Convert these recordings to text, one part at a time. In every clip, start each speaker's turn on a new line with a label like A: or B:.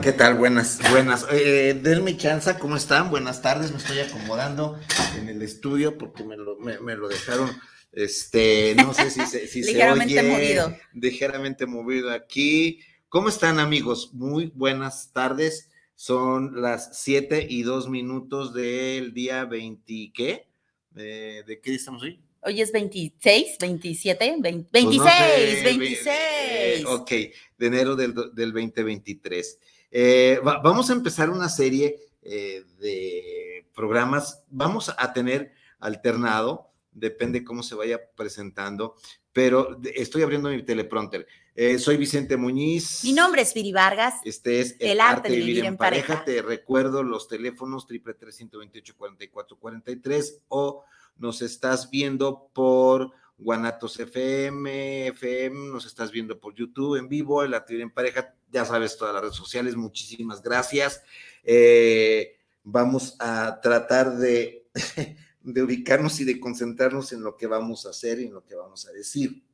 A: ¿qué tal? Buenas, buenas. Eh, denme chance, ¿cómo están? Buenas tardes, me estoy acomodando en el estudio porque me lo, me, lo dejaron, este, no sé si se, si
B: ligeramente movido.
A: Ligeramente movido aquí. ¿Cómo están, amigos? Muy buenas tardes. Son las 7 y 2 minutos del día 20, ¿qué? ¿De qué estamos hoy?
B: Hoy es 26, 27, 26, 26.
A: ok, de enero del, del 2023. Eh, vamos a empezar una serie eh, de programas. Vamos a tener alternado, depende cómo se vaya presentando, pero estoy abriendo mi teleprompter. Eh, soy Vicente Muñiz.
B: Mi nombre es Viri Vargas.
A: Este es El, arte, de vivir, en, pareja. Te recuerdo los teléfonos triple tres ciento veintiocho cuarenta y cuatro cuarenta y tres o nos estás viendo por Guanatos FM, FM, nos estás viendo por YouTube en vivo, el Arte en Pareja, ya sabes, todas las redes sociales, muchísimas gracias. Eh, vamos a tratar de, de, ubicarnos y de concentrarnos en lo que vamos a hacer y en lo que vamos a decir.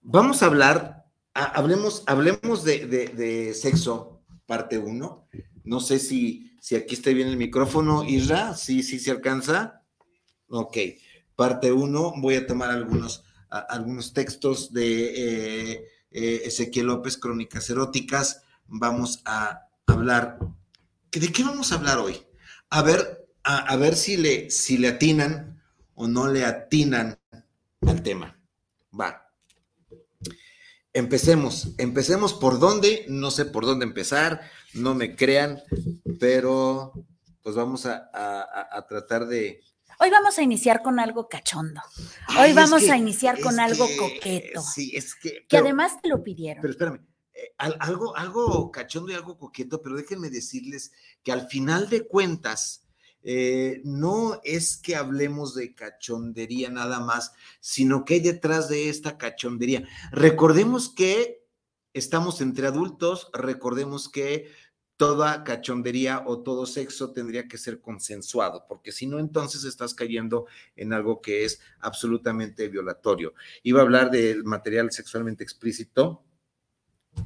A: Vamos a hablar, hablemos, hablemos de, de, sexo, parte uno. No sé si, si aquí está bien el micrófono, Isra, sí, sí se alcanza. Ok parte 1, voy a tomar algunos, algunos textos de eh, eh, Ezequiel López, Crónicas Eróticas. Vamos a hablar. ¿De qué vamos a hablar hoy? A ver, a, ver si le, si le atinan o no le atinan al tema. Va. Empecemos, empecemos por dónde, no sé por dónde empezar, no me crean, pero pues vamos a tratar de,
B: Hoy vamos a iniciar con algo cachondo. Hoy vamos a iniciar con algo coqueto.
A: Sí, es que.
B: que además te lo pidieron.
A: Pero espérame, eh, algo, algo cachondo y algo coqueto, pero déjenme decirles que al final de cuentas, eh, no es que hablemos de cachondería nada más, sino que hay detrás de esta cachondería. Recordemos que estamos entre adultos, recordemos que toda cachondería o todo sexo tendría que ser consensuado, porque si no, entonces estás cayendo en algo que es absolutamente violatorio. Iba a hablar del material sexualmente explícito,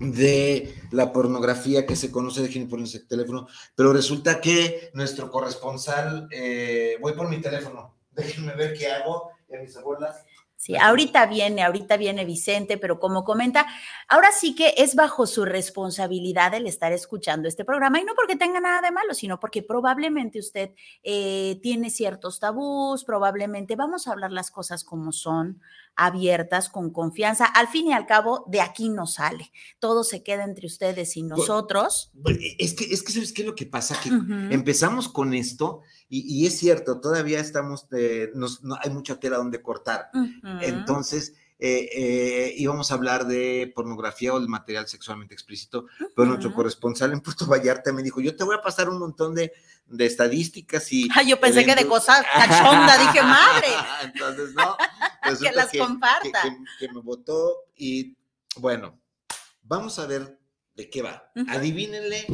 A: de la pornografía que se conoce, de por el teléfono, pero resulta que nuestro corresponsal, eh, voy por mi teléfono, déjenme ver qué hago, a mis abuelas,
B: Sí, ahorita viene, ahorita viene Vicente, pero como comenta, ahora sí que es bajo su responsabilidad el estar escuchando este programa y no porque tenga nada de malo, sino porque probablemente usted eh, tiene ciertos tabús, probablemente vamos a hablar las cosas como son, abiertas, con confianza. Al fin y al cabo, de aquí no sale. Todo se queda entre ustedes y nosotros.
A: Es que, es que ¿sabes qué es lo que pasa? Que empezamos con esto y, es cierto, todavía estamos, eh, no, hay mucha tela donde cortar. Entonces, eh, eh, íbamos a hablar de pornografía o el material sexualmente explícito, pero nuestro corresponsal en Puerto Vallarta me dijo, yo te voy a pasar un montón de, estadísticas y...
B: yo pensé que de cosas cachonda, dije, madre.
A: Entonces, no.
B: que las comparta.
A: Que, me votó y bueno, vamos a ver de qué va. Adivínenle,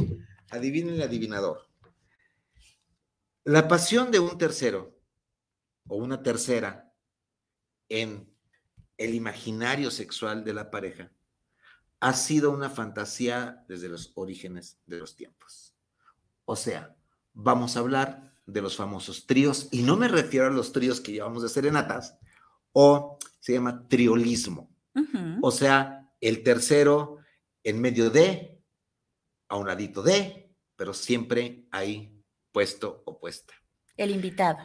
A: adivínenle adivinador. La pasión de un tercero o una tercera en el imaginario sexual de la pareja ha sido una fantasía desde los orígenes de los tiempos. O sea, vamos a hablar de los famosos tríos, y no me refiero a los tríos que llevamos de serenatas, o se llama triolismo. O sea, el tercero en medio de, a un ladito de, pero siempre ahí puesto o puesta.
B: El invitado.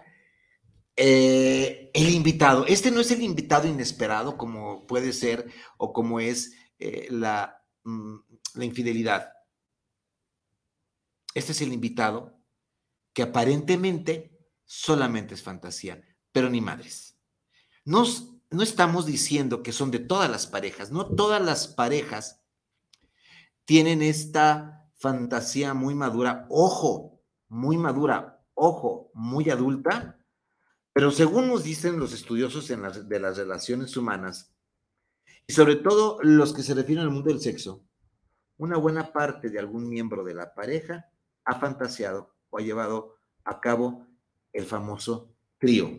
A: Eh, el invitado. Este no es el invitado inesperado como puede ser o como es eh, la, mm, la infidelidad. Este es el invitado que aparentemente solamente es fantasía, pero ni madres. Nos, no estamos diciendo que son de todas las parejas, no todas las parejas tienen esta fantasía muy madura, ojo, muy madura, ojo, muy adulta, pero según nos dicen los estudiosos de las relaciones humanas, y sobre todo los que se refieren al mundo del sexo, una buena parte de algún miembro de la pareja ha fantaseado o ha llevado a cabo el famoso trío.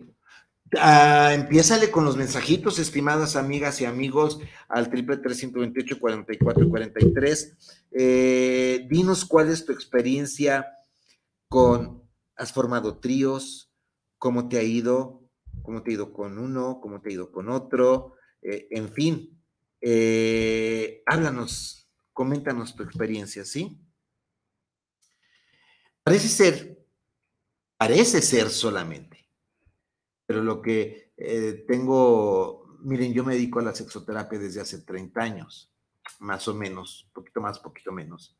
A: Ah, empiézale con los mensajitos, estimadas amigas y amigos, al triple 328 44 43. Eh, dinos cuál es tu experiencia con, has formado tríos, cómo te ha ido, cómo te ha ido con uno, cómo te ha ido con otro, eh, en fin, eh, háblanos, coméntanos tu experiencia, ¿sí? Parece ser, parece ser solamente, pero lo que eh, tengo, miren, yo me dedico a la sexoterapia desde hace 30 años, más o menos, poquito más, poquito menos.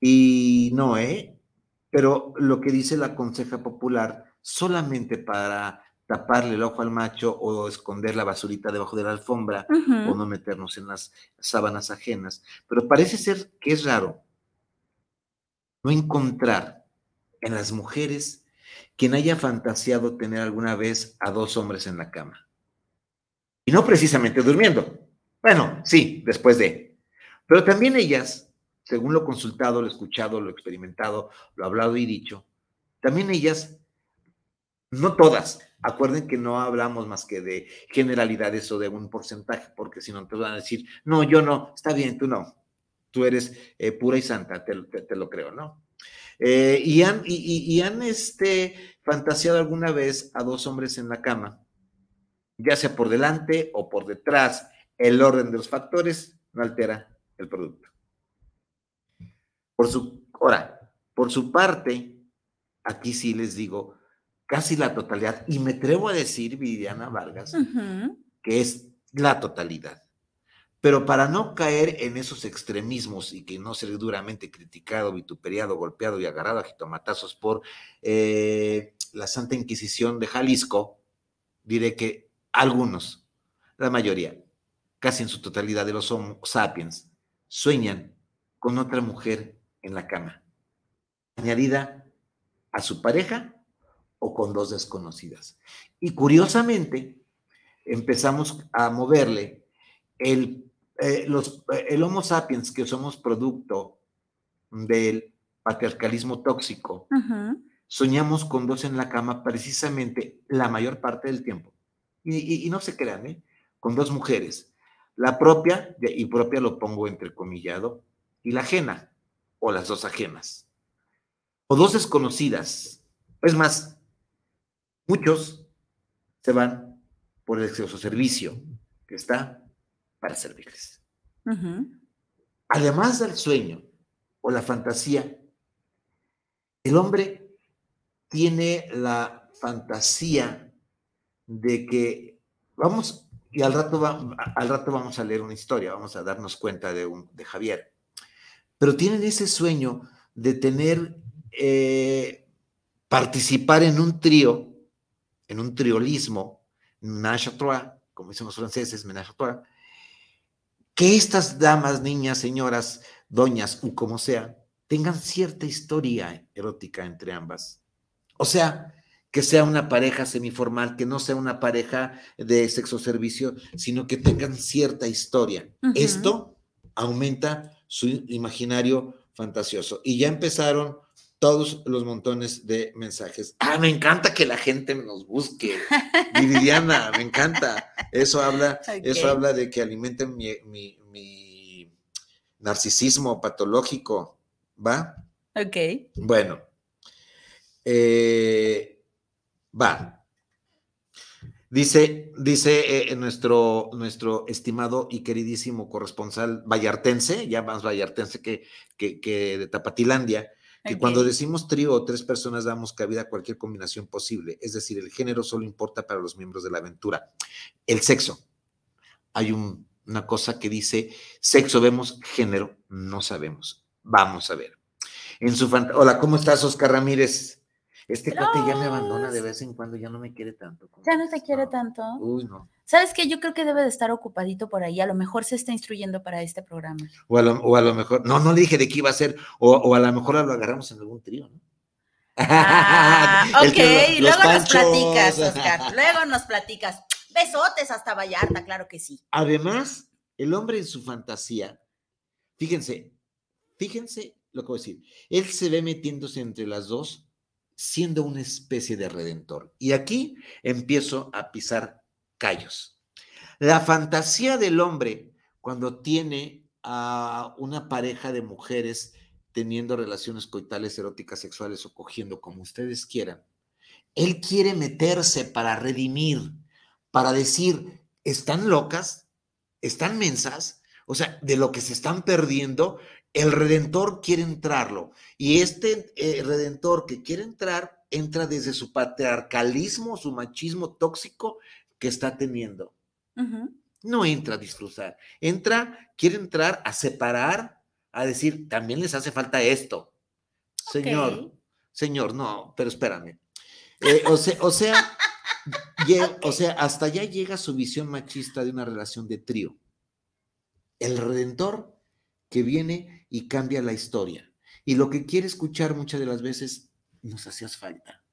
A: Y no, ¿eh? Pero lo que dice la conseja popular, solamente para taparle el ojo al macho o esconder la basurita debajo de la alfombra o no meternos en las sábanas ajenas. Pero parece ser que es raro no encontrar en las mujeres quien haya fantaseado tener alguna vez a dos hombres en la cama. Y no precisamente durmiendo. Bueno, sí, después de. Pero también ellas, según lo consultado, lo escuchado, lo experimentado, lo hablado y dicho, también ellas, no todas, acuerden que no hablamos más que de generalidades o de un porcentaje, porque si no te van a decir, no, yo no, está bien, tú no, tú eres eh, pura y santa, te, lo creo, ¿no? Eh, y han, y, han este, fantaseado alguna vez a dos hombres en la cama, ya sea por delante o por detrás, el orden de los factores no altera el producto. Por su, ahora, por su parte, aquí sí les digo, casi la totalidad, y me atrevo a decir, Viviana Vargas, que es la totalidad. Pero para no caer en esos extremismos y que no ser duramente criticado, vituperiado, golpeado y agarrado a jitomatazos por eh, la Santa Inquisición de Jalisco, diré que algunos, la mayoría, casi en su totalidad de los Homo sapiens, sueñan con otra mujer en la cama, añadida a su pareja o con dos desconocidas. Y curiosamente, empezamos a moverle el eh, los, eh, el Homo sapiens, que somos producto del patriarcalismo tóxico, soñamos con dos en la cama precisamente la mayor parte del tiempo. Y, no se crean, ¿eh? con dos mujeres. La propia, y propia lo pongo entrecomillado, y la ajena, o las dos ajenas. O dos desconocidas. Es más, muchos se van por el exceso servicio que está para servirles. Además del sueño o la fantasía, el hombre tiene la fantasía de que vamos, y al rato, al rato vamos a leer una historia, vamos a darnos cuenta de, un, de Javier, pero tienen ese sueño de tener, eh, participar en un trío, en un triolismo, menage como dicen los franceses, menage à que estas damas, niñas, señoras, doñas o como sea, tengan cierta historia erótica entre ambas. O sea, que sea una pareja semiformal, que no sea una pareja de sexo servicio, sino que tengan cierta historia. Esto aumenta su imaginario fantasioso. Y ya empezaron todos los montones de mensajes. Ah, me encanta que la gente nos busque. Viviana, me encanta. Eso habla, eso habla de que alimenten mi, narcisismo patológico. ¿Va?
B: Ok.
A: Bueno. Eh, va. Dice, dice eh, nuestro, nuestro estimado y queridísimo corresponsal vallartense, ya más vallartense que, que, de Tapatilandia, que cuando decimos trío o tres personas damos cabida a cualquier combinación posible, es decir, el género solo importa para los miembros de la aventura. El sexo. Hay una cosa que dice, sexo vemos, género no sabemos. Vamos a ver. En su Hola, ¿cómo estás, Oscar Ramírez? Este cuate ya me abandona de vez en cuando, ya no me quiere tanto.
B: Ya no te quiere tanto.
A: Uy, no.
B: ¿Sabes qué? Yo creo que debe de estar ocupadito por ahí. A lo mejor se está instruyendo para este programa.
A: O a lo, mejor, no, no le dije de qué iba a ser, o, a lo mejor lo agarramos en algún trío, ¿no?
B: Ah, ok, luego nos platicas, Oscar. Luego nos platicas. Besotes hasta Vallarta, claro que sí.
A: Además, el hombre en su fantasía, fíjense, fíjense lo que voy a decir. Él se ve metiéndose entre las dos siendo una especie de redentor. Y aquí empiezo a pisar callos. La fantasía del hombre cuando tiene a una pareja de mujeres teniendo relaciones coitales, eróticas, sexuales o cogiendo como ustedes quieran, él quiere meterse para redimir, para decir, ¿están locas? ¿Están mensas? O sea, de lo que se están perdiendo, el redentor quiere entrarlo. Y este eh, redentor que quiere entrar, entra desde su patriarcalismo, su machismo tóxico que está teniendo. No entra a disfrutar. Entra, quiere entrar a separar, a decir, también les hace falta esto. Señor, señor, no, pero espérame. Eh, o, sea, o, sea, o sea, hasta allá llega su visión machista de una relación de trío. El redentor que viene y cambia la historia. Y lo que quiere escuchar muchas de las veces, nos hacías falta.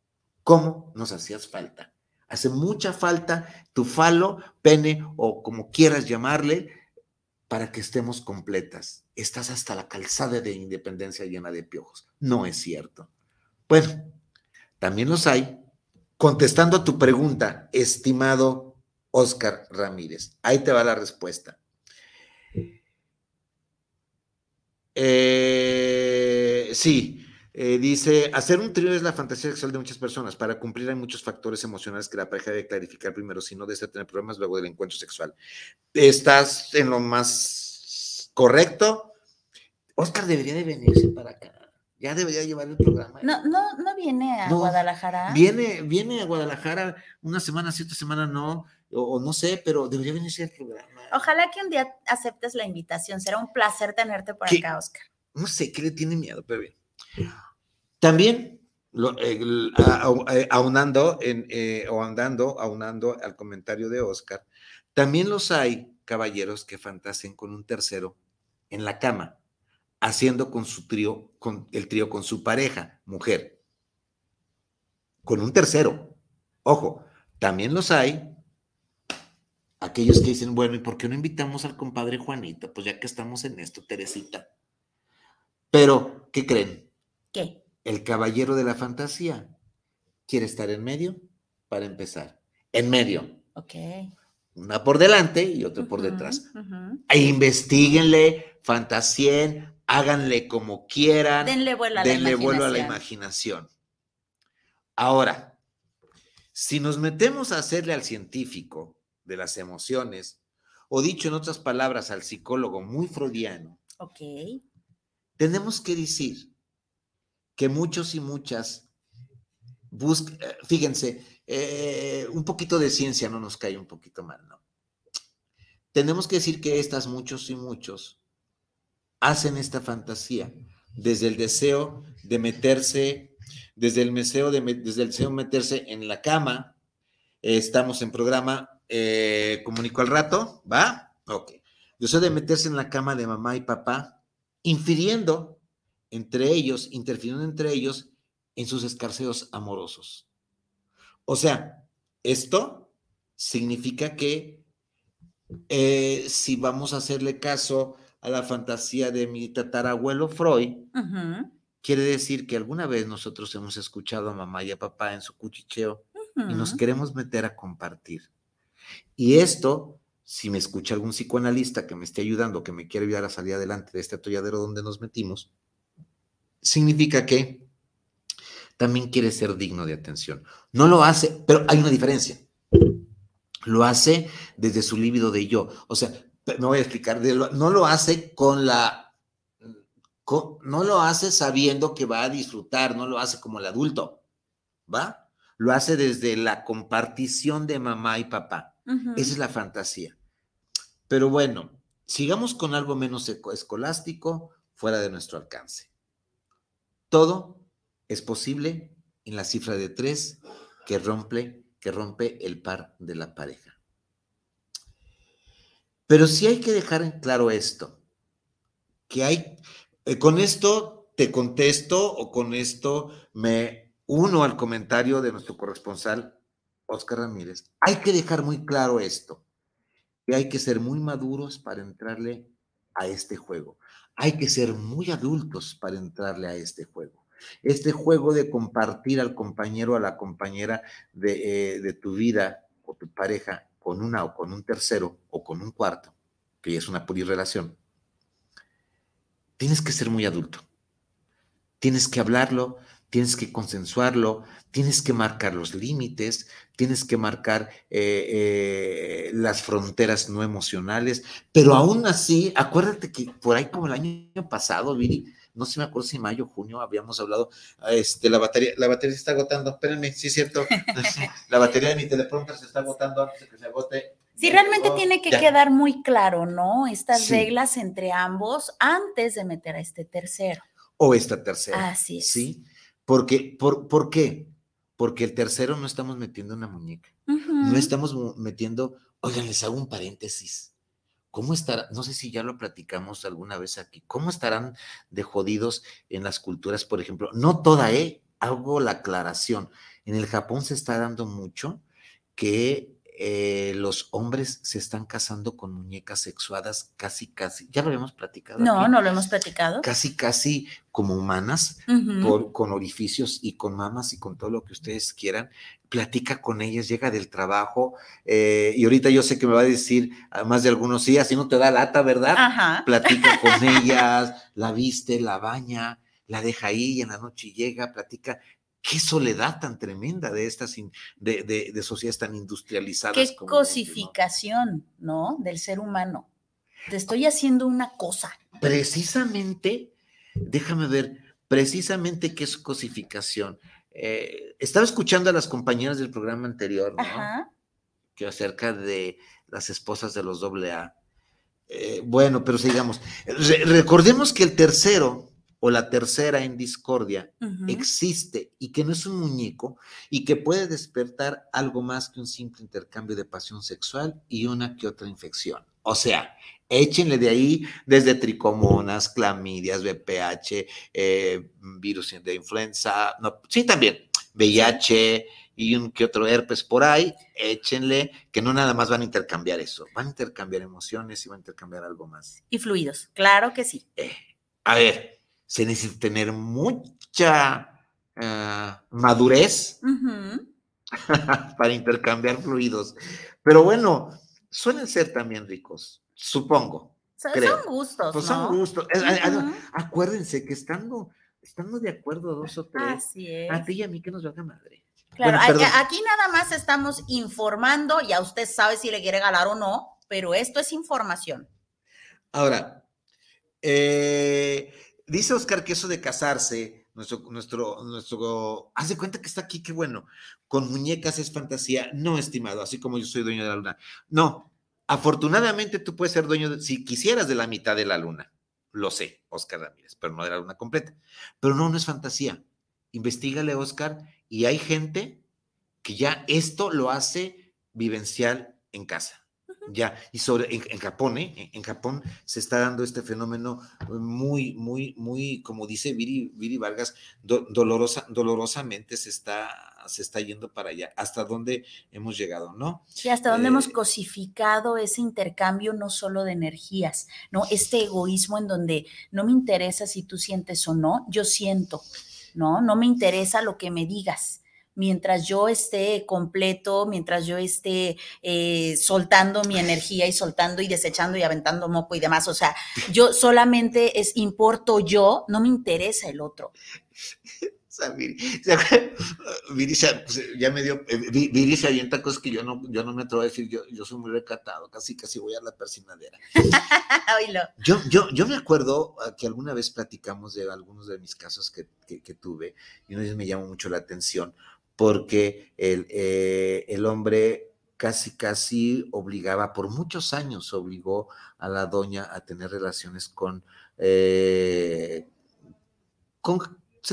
A: ¿Cómo nos hacías falta? Hace mucha falta tu falo, pene o como quieras llamarle, para que estemos completas. Estás hasta la calzada de independencia llena de piojos. No es cierto. Bueno, también los hay. Contestando a tu pregunta, estimado Oscar Ramírez, ahí te va la respuesta. Eh, sí, eh, dice, hacer un trío es la fantasía sexual de muchas personas. Para cumplir hay muchos factores emocionales que la pareja debe clarificar primero, si no desea tener problemas luego del encuentro sexual. ¿Estás en lo más correcto? Oscar debería de venirse para acá. Ya debería llevar el programa.
B: No, no, no viene a Guadalajara.
A: Viene, viene a Guadalajara una semana, cierta semana no, o, no sé, pero debería venirse al programa.
B: Ojalá que un día aceptes la invitación. Será un placer tenerte por acá, Oscar.
A: No sé qué le tiene miedo, pero bien. También, eh, aunando en, eh, o andando, aunando al comentario de Oscar, también los hay caballeros que fantasien con un tercero en la cama, haciendo con su trío, con el trío con su pareja, mujer. Con un tercero. Ojo, también los hay aquellos que dicen, bueno, ¿y por qué no invitamos al compadre Juanito? Pues ya que estamos en esto, Teresita. Pero, ¿qué creen?
B: ¿Qué?
A: El caballero de la fantasía quiere estar en medio para empezar. En medio.
B: Ok.
A: Una por delante y otra por detrás. E investiguenle, fantasien, háganle como quieran.
B: Denle vuelo a la
A: denle vuelo a la imaginación. Ahora, si nos metemos a hacerle al científico, de las emociones, o dicho en otras palabras al psicólogo muy freudiano,
B: ok
A: tenemos que decir que muchos y muchas buscan, eh, fíjense, eh, un poquito de ciencia no nos cae un poquito mal, ¿no? Tenemos que decir que estas muchos y muchos hacen esta fantasía desde el deseo de meterse, desde el deseo de, desde el deseo de meterse en la cama, estamos en programa eh, comunico al rato, ¿va? Ok. Deseo de meterse en la cama de mamá y papá, infiriendo entre ellos, interfiriendo entre ellos en sus escarceos amorosos. O sea, esto significa que eh, si vamos a hacerle caso a la fantasía de mi tatarabuelo Freud, quiere decir que alguna vez nosotros hemos escuchado a mamá y a papá en su cuchicheo y nos queremos meter a compartir. Y esto, si me escucha algún psicoanalista que me esté ayudando, que me quiere ayudar a salir adelante de este atolladero donde nos metimos, significa que también quiere ser digno de atención. No lo hace, pero hay una diferencia. lo hace desde su líbido de yo. O sea, me voy a explicar, no lo hace con la, no lo hace sabiendo que va a disfrutar, no lo hace como el adulto, ¿va? Lo hace desde la compartición de mamá y papá. Esa es la fantasía. Pero bueno, sigamos con algo menos escolástico, fuera de nuestro alcance. Todo es posible en la cifra de tres que rompe, que rompe el par de la pareja. Pero sí hay que dejar en claro esto, que hay, eh, con esto te contesto o con esto me uno al comentario de nuestro corresponsal, Oscar Ramírez. Hay que dejar muy claro esto, que hay que ser muy maduros para entrarle a este juego. Hay que ser muy adultos para entrarle a este juego. Este juego de compartir al compañero o a la compañera de, eh, de tu vida o tu pareja con una o con un tercero o con un cuarto, que es una purirrelación, tienes que ser muy adulto. Tienes que hablarlo, tienes que consensuarlo, tienes que marcar los límites, tienes que marcar eh, eh, las fronteras no emocionales, pero aún así, acuérdate que por ahí como el año pasado, Viri, no sé, me acuerdo si mayo, junio, habíamos hablado, este, la batería, la batería se está agotando, espérenme, sí es cierto, la batería de mi teleprompter se está agotando antes de que se agote.
B: Sí, realmente tiene que quedar muy claro, ¿no? Estas reglas entre ambos antes de meter a este tercero.
A: O esta tercera.
B: Así es.
A: Sí, porque, por, ¿por qué? Porque el tercero no estamos metiendo una muñeca, no estamos metiendo, oigan, les hago un paréntesis. ¿Cómo estará? No sé si ya lo platicamos alguna vez aquí. ¿Cómo estarán de jodidos en las culturas, por ejemplo? No toda, ¿eh? Hago la aclaración. En el Japón se está dando mucho que eh, los hombres se están casando con muñecas sexuadas casi, casi, ya lo habíamos platicado.
B: No, no lo hemos platicado.
A: Casi, casi como humanas, con orificios y con mamas y con todo lo que ustedes quieran. Platica con ellas, llega del trabajo eh, y ahorita yo sé que me va a decir, además de algunos, sí, así no te da lata, ¿verdad? Ajá. Platica con ellas, la viste, la baña, la deja ahí y en la noche llega, platica qué soledad tan tremenda de estas de, de, sociedades tan industrializadas.
B: Qué cosificación, ¿no? Del ser humano. Te estoy haciendo una cosa.
A: Precisamente, déjame ver, precisamente qué es cosificación. Eh, estaba escuchando a las compañeras del programa anterior, ¿no? Que acerca de las esposas de los AA. Eh, bueno, pero sigamos. recordemos que el tercero, o la tercera en discordia existe y que no es un muñeco y que puede despertar algo más que un simple intercambio de pasión sexual y una que otra infección. O sea, échenle de ahí desde tricomonas, clamidias, VPH, eh, virus de influenza, no, sí también, VIH y un que otro herpes por ahí, échenle que no nada más van a intercambiar eso, van a intercambiar emociones y van a intercambiar algo más.
B: Y fluidos, claro que sí.
A: Eh, a ver, se necesita tener mucha eh, madurez para intercambiar fluidos. Pero bueno, suelen ser también ricos, supongo.
B: Son, gustos.
A: Pues son gustos. Acuérdense que estando, estando de acuerdo dos o tres, a ti y a mí que nos valga madre.
B: Claro, aquí nada más estamos informando, ya usted sabe si le quiere ganar o no, pero esto es información.
A: Ahora, eh, dice Oscar que eso de casarse, nuestro, nuestro, nuestro, haz de cuenta que está aquí, qué bueno, con muñecas es fantasía. No, estimado, así como yo soy dueño de la luna. No, afortunadamente tú puedes ser dueño, si quisieras, de la mitad de la luna. Lo sé, Oscar Ramírez, pero no de la luna completa. Pero no, no es fantasía. Investígale, Oscar, y hay gente que ya esto lo hace vivencial en casa. Ya, y sobre, en, Japón, ¿eh? En Japón se está dando este fenómeno muy, muy, muy, como dice Viri, Viri Vargas, dolorosa, dolorosamente se está, se está yendo para allá. ¿Hasta dónde hemos llegado, no?
B: Sí, hasta dónde hemos eh, cosificado ese intercambio no solo de energías, ¿no? Este egoísmo en donde no me interesa si tú sientes o no, yo siento, ¿no? No me interesa lo que me digas mientras yo esté completo, mientras yo esté eh, soltando mi energía y soltando y desechando y aventando moco y demás. O sea, yo solamente es importo yo, no me interesa el otro.
A: sea, Viri, pues, ya me dio, eh, Viri se avienta cosas que yo no, yo no me atrevo a decir, yo, yo soy muy recatado, casi casi voy a la persinadera. yo, yo, yo me acuerdo ah, que alguna vez platicamos de algunos de mis casos que, que, tuve y vez me llamó mucho la atención porque el, eh, el hombre casi, casi obligaba, por muchos años obligó a la doña a tener relaciones con, eh, con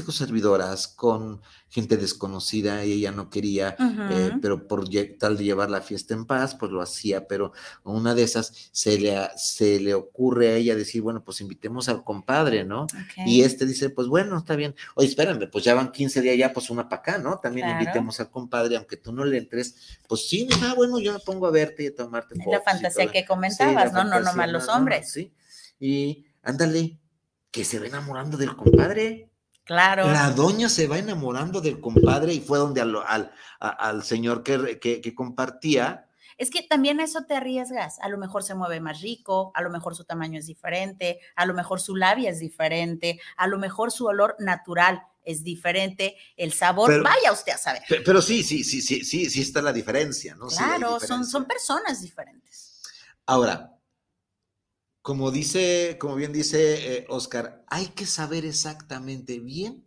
A: servidoras, con gente desconocida y ella no quería, eh, pero por tal de llevar la fiesta en paz, pues lo hacía, pero una de esas se le, se le ocurre a ella decir, bueno, pues invitemos al compadre, ¿no? Y este dice, pues bueno, está bien, oye, espérame, pues ya van 15 días ya, pues una para acá, ¿no? También invitemos al compadre, aunque tú no le entres, pues sí, ah, bueno, yo me pongo a verte y a tomarte
B: La fantasía que comentabas, ¿no? No, nomás los hombres.
A: sí, y ándale, que se va enamorando del compadre.
B: Claro.
A: La doña se va enamorando del compadre y fue donde al, al, señor que, que, compartía.
B: Es que también a eso te arriesgas. A lo mejor se mueve más rico, a lo mejor su tamaño es diferente, a lo mejor su labia es diferente, a lo mejor su olor natural es diferente, el sabor, vaya usted a saber.
A: Pero, sí, sí, sí, sí, sí, sí está la diferencia, ¿no?
B: Claro, son, son personas diferentes.
A: Ahora, como dice, como bien dice eh, Oscar, hay que saber exactamente bien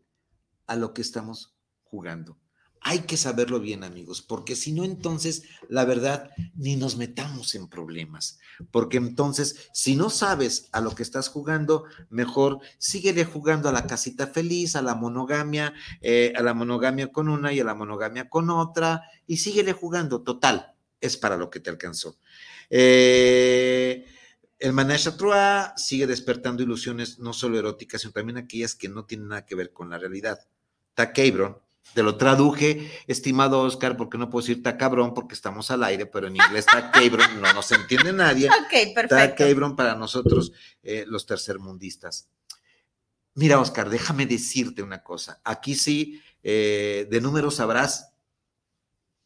A: a lo que estamos jugando. Hay que saberlo bien, amigos, porque si no, entonces, la verdad, ni nos metamos en problemas. Porque entonces, si no sabes a lo que estás jugando, mejor síguele jugando a la casita feliz, a la monogamia, eh, a la monogamia con una y a la monogamia con otra, y síguele jugando. Total, es para lo que te alcanzó. Eh, el Trois sigue despertando ilusiones no solo eróticas, sino también aquellas que no tienen nada que ver con la realidad. Takebron, te lo traduje, estimado Oscar, porque no puedo decir cabrón porque estamos al aire, pero en inglés Takebron no nos entiende nadie.
B: Ok, perfecto.
A: Takebron para nosotros, eh, los tercermundistas. Mira, Oscar, déjame decirte una cosa. Aquí sí, eh, de números sabrás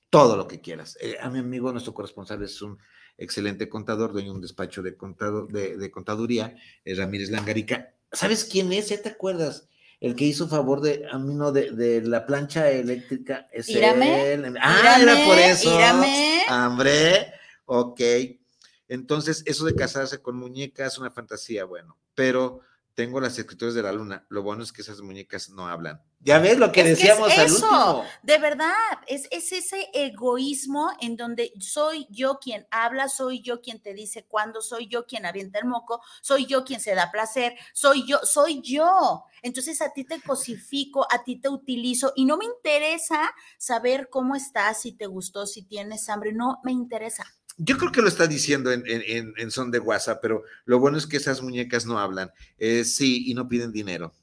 A: todo lo que quieras. Eh, a mi amigo, nuestro corresponsal, es un excelente contador, dueño de un despacho de, contado, de, contaduría, Ramírez Langarica. ¿Sabes quién es? ¿Ya te acuerdas? El que hizo favor de, a mí no, de, la plancha eléctrica. Es él. Ah, era por eso. Hambre. Ok. Entonces, eso de casarse con muñecas es una fantasía, bueno, pero tengo las escrituras de la luna. Lo bueno es que esas muñecas no hablan. Ya ves lo que decíamos al último.
B: De verdad, es, es, ese egoísmo en donde soy yo quien habla, soy yo quien te dice cuándo, soy yo quien avienta el moco, soy yo quien se da placer, soy yo, soy yo. Entonces a ti te cosifico, a ti te utilizo y no me interesa saber cómo estás, si te gustó, si tienes hambre, no me interesa.
A: Yo creo que lo está diciendo en, son de WhatsApp, pero lo bueno es que esas muñecas no hablan. Eh, sí, y no piden dinero.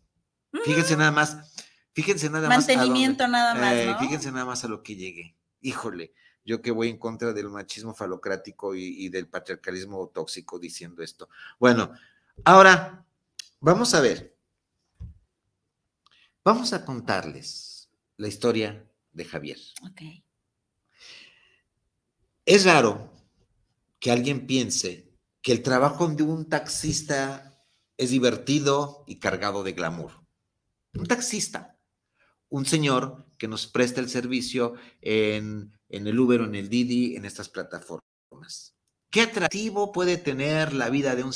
A: Fíjense nada más, fíjense nada
B: más. Mantenimiento nada más. Eh,
A: fíjense nada más a lo que llegue. Híjole, yo que voy en contra del machismo falocrático y, y del patriarcalismo tóxico diciendo esto. Bueno, ahora vamos a ver. Vamos a contarles la historia de Javier.
B: Ok.
A: Es raro que alguien piense que el trabajo de un taxista es divertido y cargado de glamour. Un taxista, un señor que nos presta el servicio en, el Uber o en el Didi, en estas plataformas. ¿Qué atractivo puede tener la vida de un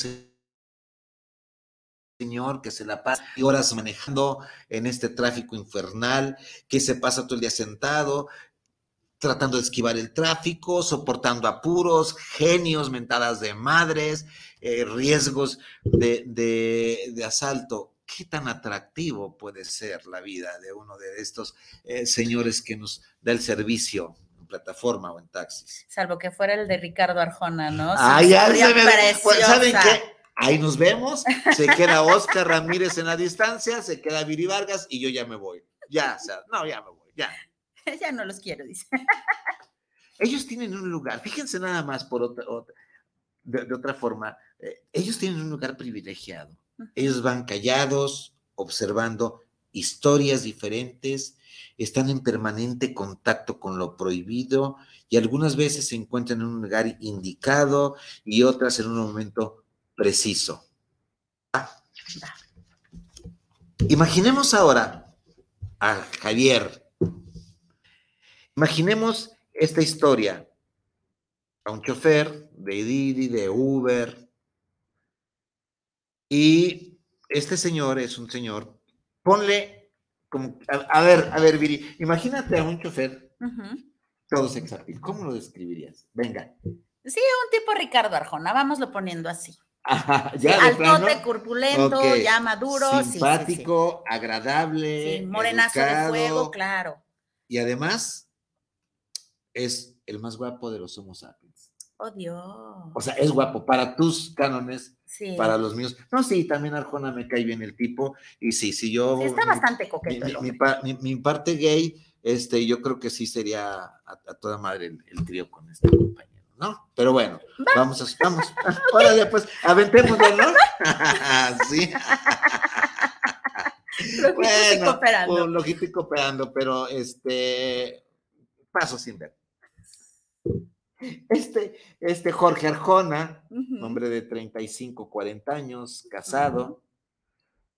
A: señor que se la pasa horas manejando en este tráfico infernal, que se pasa todo el día sentado, tratando de esquivar el tráfico, soportando apuros, genios, mentadas de madres, eh, riesgos de, asalto. ¿Qué tan atractivo puede ser la vida de uno de estos eh, señores que nos da el servicio en plataforma o en taxis?
B: Salvo que fuera el de Ricardo Arjona, ¿no?
A: Ah, ya se me... Pues, ¿Saben qué? Ahí nos vemos, se queda Oscar Ramírez en la distancia, se queda Viri Vargas y yo ya me voy. Ya, o sea, no, ya me voy, ya.
B: ya no los quiero, dice.
A: ellos tienen un lugar, fíjense nada más por otra, de, otra forma, eh, ellos tienen un lugar privilegiado. Ellos van callados, observando historias diferentes, están en permanente contacto con lo prohibido y algunas veces se encuentran en un lugar indicado y otras en un momento preciso. Imaginemos ahora a Javier. Imaginemos esta historia a un chofer de Didi, de Uber, y este señor es un señor, ponle, como, a, ver, a ver, Viri, imagínate a un chofer, todo sexapil, ¿cómo lo describirías? Venga.
B: Sí, un tipo Ricardo Arjona, vámoslo poniendo así. Ajá, ya Altote, corpulento, ya maduro.
A: Simpático, agradable.
B: Sí, morenazo de fuego, claro.
A: Y además, es el más guapo de los Homo sapiens.
B: Oh, Dios.
A: O sea, es guapo para tus cánones, para los míos. No, sí, también Arjona me cae bien el tipo. Y sí, sí, yo.
B: Sí, está bastante coqueto.
A: Mi, parte gay, este, yo creo que sí sería a, toda madre el, trío con este compañero, ¿no? Pero bueno, vamos a. Vamos. Órale, pues, aventémoslo, ¿no? sí. bueno, cooperando. logístico cooperando, pero este. Paso sin ver. Este, este Jorge Arjona, hombre de 35, 40 años, casado,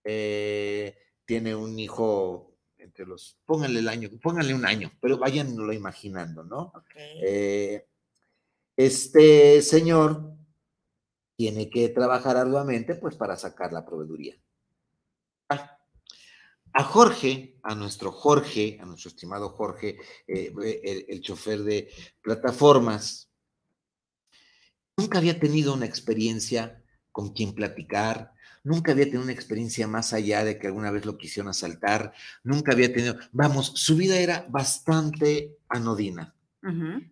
A: eh, tiene un hijo entre los, pónganle el año, pónganle un año, pero váyanlo imaginando, ¿no? Eh, este señor tiene que trabajar arduamente, pues, para sacar la proveeduría. A Jorge, a nuestro Jorge, a nuestro estimado Jorge, eh, el, el, chofer de plataformas, nunca había tenido una experiencia con quien platicar, nunca había tenido una experiencia más allá de que alguna vez lo quisieron asaltar, nunca había tenido, vamos, su vida era bastante anodina,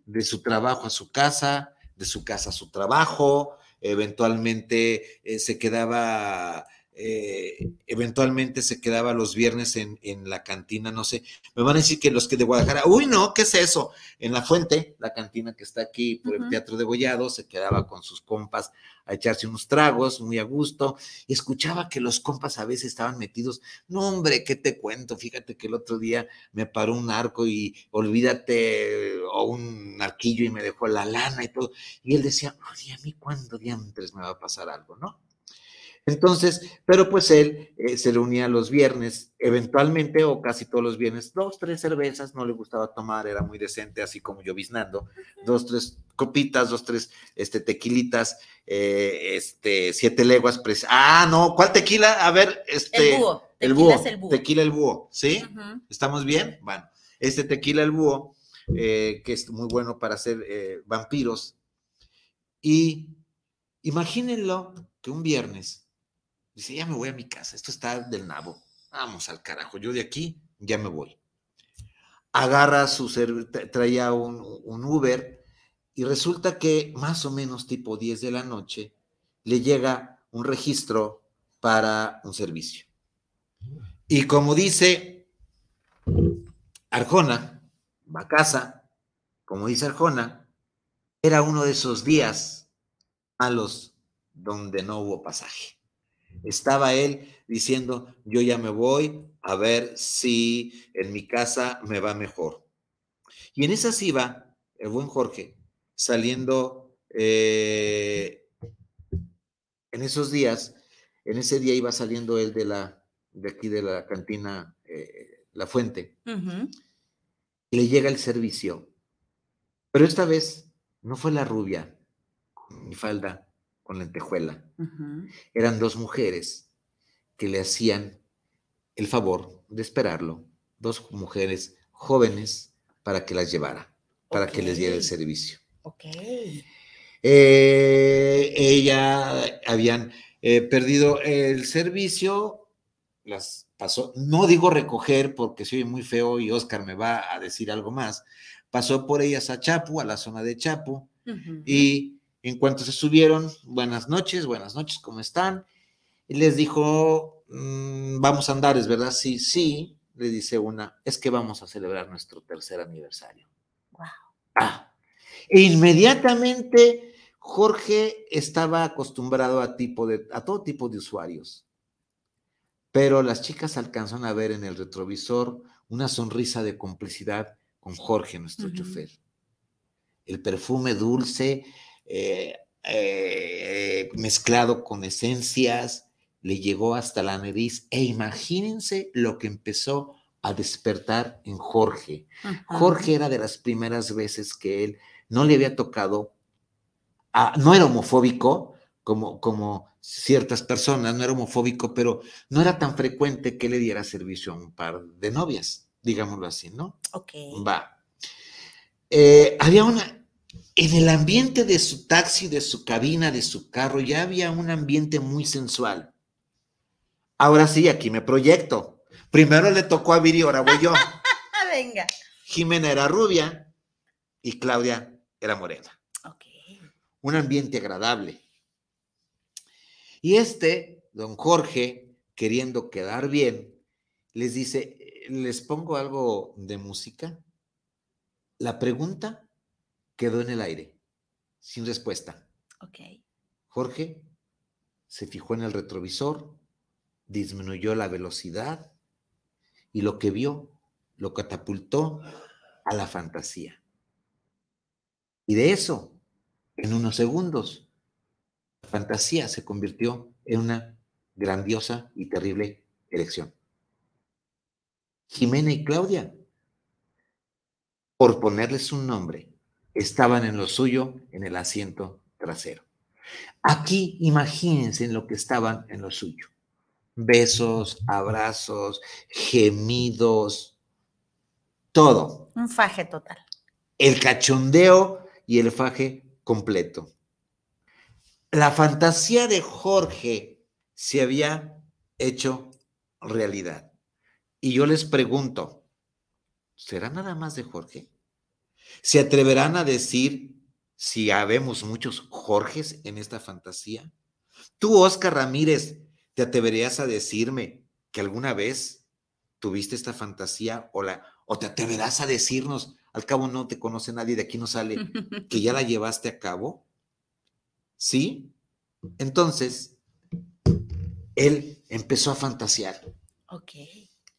A: de su trabajo a su casa, de su casa a su trabajo, eventualmente eh, se quedaba eh, eventualmente se quedaba los viernes en, la cantina, no sé, me van a decir que los que de Guadalajara, uy, no, ¿qué es eso? En la fuente, la cantina que está aquí por el Teatro de Gollado, se quedaba con sus compas a echarse unos tragos, muy a gusto, y escuchaba que los compas a veces estaban metidos, no, hombre, ¿qué te cuento? Fíjate que el otro día me paró un arco y olvídate, o un arquillo y me dejó la lana y todo, y él decía, oye, ¿a mí cuándo diantres me va a pasar algo, no? Entonces, pero pues él eh, se reunía los viernes, eventualmente o casi todos los viernes, dos, tres cervezas, no le gustaba tomar, era muy decente, así como yo biznando, dos, tres copitas, dos, tres este, tequilitas, eh, este, siete leguas. Ah, no, ¿cuál tequila? A ver, este.
B: El búho.
A: El búho, el búho. Tequila el búho, ¿sí? ¿Estamos bien? Bueno, este tequila el búho, eh, que es muy bueno para hacer vampiros. Y imagínenlo que un viernes Dice, ya me voy a mi casa, esto está del nabo. Vamos al carajo, yo de aquí ya me voy. Agarra su, traía un, un Uber y resulta que más o menos tipo 10 de la noche le llega un registro para un servicio. Y como dice Arjona, va a casa, como dice Arjona, era uno de esos días malos donde no hubo pasaje estaba él diciendo, yo ya me voy a ver si en mi casa me va mejor. Y en esas iba el buen Jorge saliendo eh, en esos días, en ese día iba saliendo él de la de aquí de la cantina eh, La Fuente. Y le llega el servicio. Pero esta vez no fue la rubia mi falda con lentejuela. Eran dos mujeres que le hacían el favor de esperarlo, dos mujeres jóvenes para que las llevara, para que les diera el servicio.
B: Ok.
A: Eh, ella habían eh, perdido el servicio, las pasó, no digo recoger porque soy muy feo y Oscar me va a decir algo más, pasó por ellas a Chapu, a la zona de Chapu, y en cuanto se subieron, buenas noches, buenas noches, ¿cómo están? Y les dijo, mm, vamos a andar, ¿es verdad? Sí, sí, le dice una, es que vamos a celebrar nuestro tercer aniversario.
B: Wow.
A: Ah, e inmediatamente Jorge estaba acostumbrado a, tipo de, a todo tipo de usuarios, pero las chicas alcanzaron a ver en el retrovisor una sonrisa de complicidad con Jorge, nuestro chofer. El perfume dulce, eh, eh, mezclado con esencias, le llegó hasta la nariz e imagínense lo que empezó a despertar en Jorge. Jorge era de las primeras veces que él no le había tocado, no era homofóbico como, como ciertas personas, no era homofóbico, pero no era tan frecuente que le diera servicio a un par de novias, digámoslo así, ¿no?
B: Ok.
A: Va. Eh, había una, en el ambiente de su taxi, de su cabina, de su carro, ya había un ambiente muy sensual. Ahora sí, aquí me proyecto. Primero le tocó a Viri, ahora voy yo.
B: Venga.
A: Jimena era rubia y Claudia era morena.
B: Ok.
A: Un ambiente agradable. Y este, don Jorge, queriendo quedar bien, les dice, ¿les pongo algo de música? La pregunta quedó en el aire, sin respuesta.
B: Ok.
A: Jorge se fijó en el retrovisor, disminuyó la velocidad y lo que vio lo catapultó a la fantasía. Y de eso, en unos segundos, la fantasía se convirtió en una grandiosa y terrible elección. Jimena y Claudia, por ponerles un nombre, estaban en lo suyo en el asiento trasero. Aquí imagínense en lo que estaban en lo suyo. Besos, abrazos, gemidos, todo.
B: Un faje total.
A: El cachondeo y el faje completo. La fantasía de Jorge se había hecho realidad. Y yo les pregunto, ¿será nada más de Jorge? ¿Se atreverán a decir si habemos muchos Jorges en esta fantasía? Tú, Oscar Ramírez, ¿te atreverías a decirme que alguna vez tuviste esta fantasía o, la, o te atreverás a decirnos, al cabo no te conoce nadie, de aquí no sale, que ya la llevaste a cabo? ¿Sí? Entonces, él empezó a fantasear.
B: Ok.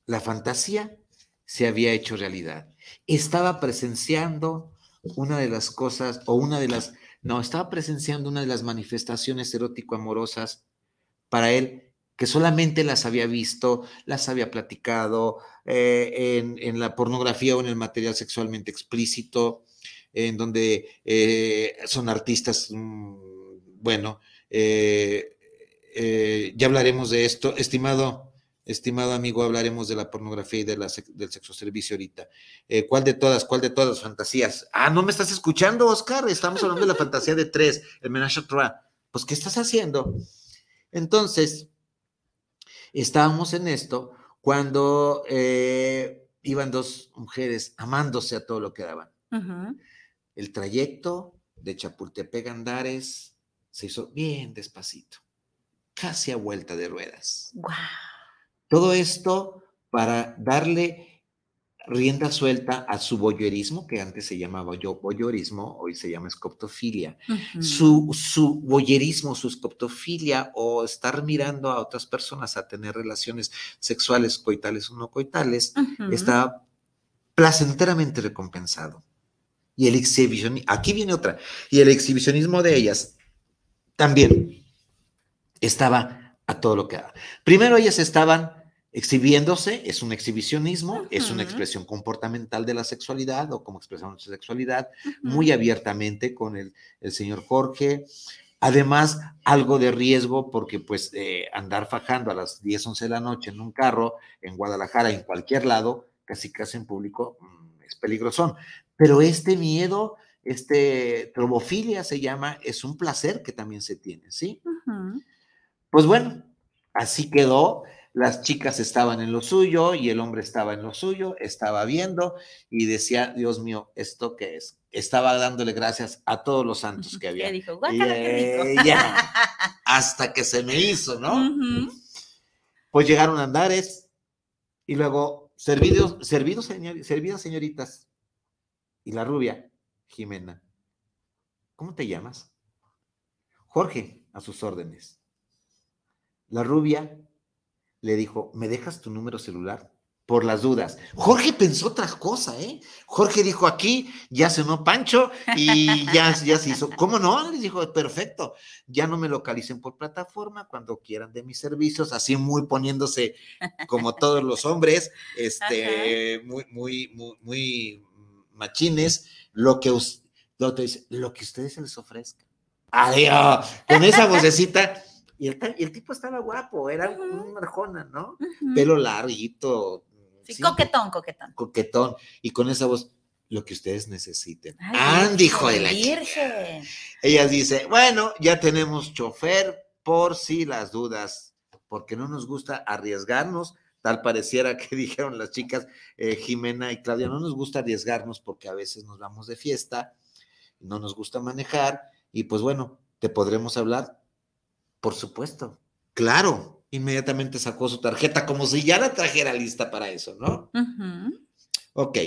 A: La fantasía se había hecho realidad. Estaba presenciando una de las cosas, o una de las, no, estaba presenciando una de las manifestaciones erótico-amorosas para él, que solamente las había visto, las había platicado eh, en, la pornografía o en el material sexualmente explícito, en donde eh, son artistas, mm, bueno, eh, ya hablaremos de esto, estimado Estimado amigo, hablaremos de la pornografía y de la, del sexo servicio ahorita. Eh, ¿Cuál de todas? ¿Cuál de todas fantasías? Ah, no me estás escuchando, Oscar. Estamos hablando de la fantasía de tres, el menage a trois. Pues, ¿qué estás haciendo? Entonces, estábamos en esto cuando eh, iban dos mujeres amándose a todo lo que daban. El trayecto de Chapultepec Andares se hizo bien despacito, casi a vuelta de ruedas.
B: Wow.
A: Todo esto para darle rienda suelta a su voyeurismo, que antes se llamaba yo voyeurismo, hoy se llama escoptofilia. su, su voyeurismo, su escoptofilia o estar mirando a otras personas a tener relaciones sexuales, coitales o no coitales, está placenteramente recompensado. Y el exhibicionismo, aquí viene otra, y el exhibicionismo de ellas también estaba a todo lo que daba. Primero ellas estaban exhibiéndose, es un exhibicionismo, es una expresión comportamental de la sexualidad o como expresamos nuestra sexualidad, muy abiertamente con el, señor Jorge. Además, algo de riesgo porque pues eh, andar fajando a las 10, 11 de la noche en un carro en Guadalajara, en cualquier lado, casi casi en público, mm, es peligroso. Pero este miedo, este trobofilia se llama, es un placer que también se tiene, ¿sí? Pues bueno, así quedó las chicas estaban en lo suyo y el hombre estaba en lo suyo, estaba viendo y decía, Dios mío, ¿esto qué es? Estaba dándole gracias a todos los santos que había.
B: dijo,
A: hasta que se me hizo, ¿no? Pues llegaron a Andares y luego servidos, servidos, servidas señoritas. Y la rubia, Jimena, ¿cómo te llamas? Jorge, a sus órdenes. La rubia, le dijo, ¿me dejas tu número celular? por las dudas. Jorge pensó otra cosa, ¿eh? Jorge dijo, aquí ya cenó Pancho y ya, ya se hizo. ¿Cómo no? Les dijo, perfecto, ya no me localicen por plataforma cuando quieran de mis servicios, así muy poniéndose como todos los hombres, este, muy, muy, muy, muy machines, lo que, lo que ustedes se les ofrezca. Adiós, con esa vocecita. Y el, tipo estaba guapo, era un marjona, ¿no? Pelo larguito,
B: Sí, coquetón, coquetón.
A: Coquetón. Y con esa voz, lo que ustedes necesiten. Andy, hijo de la
B: Virgen.
A: Ella dice, bueno, ya tenemos chofer por si las dudas, porque no nos gusta arriesgarnos. Tal pareciera que dijeron las chicas eh, Jimena y Claudia, no nos gusta arriesgarnos porque a veces nos vamos de fiesta, no nos gusta manejar y pues bueno, te podremos hablar. Por supuesto, claro, inmediatamente sacó su tarjeta como si ya la trajera lista para eso, ¿no? Ok.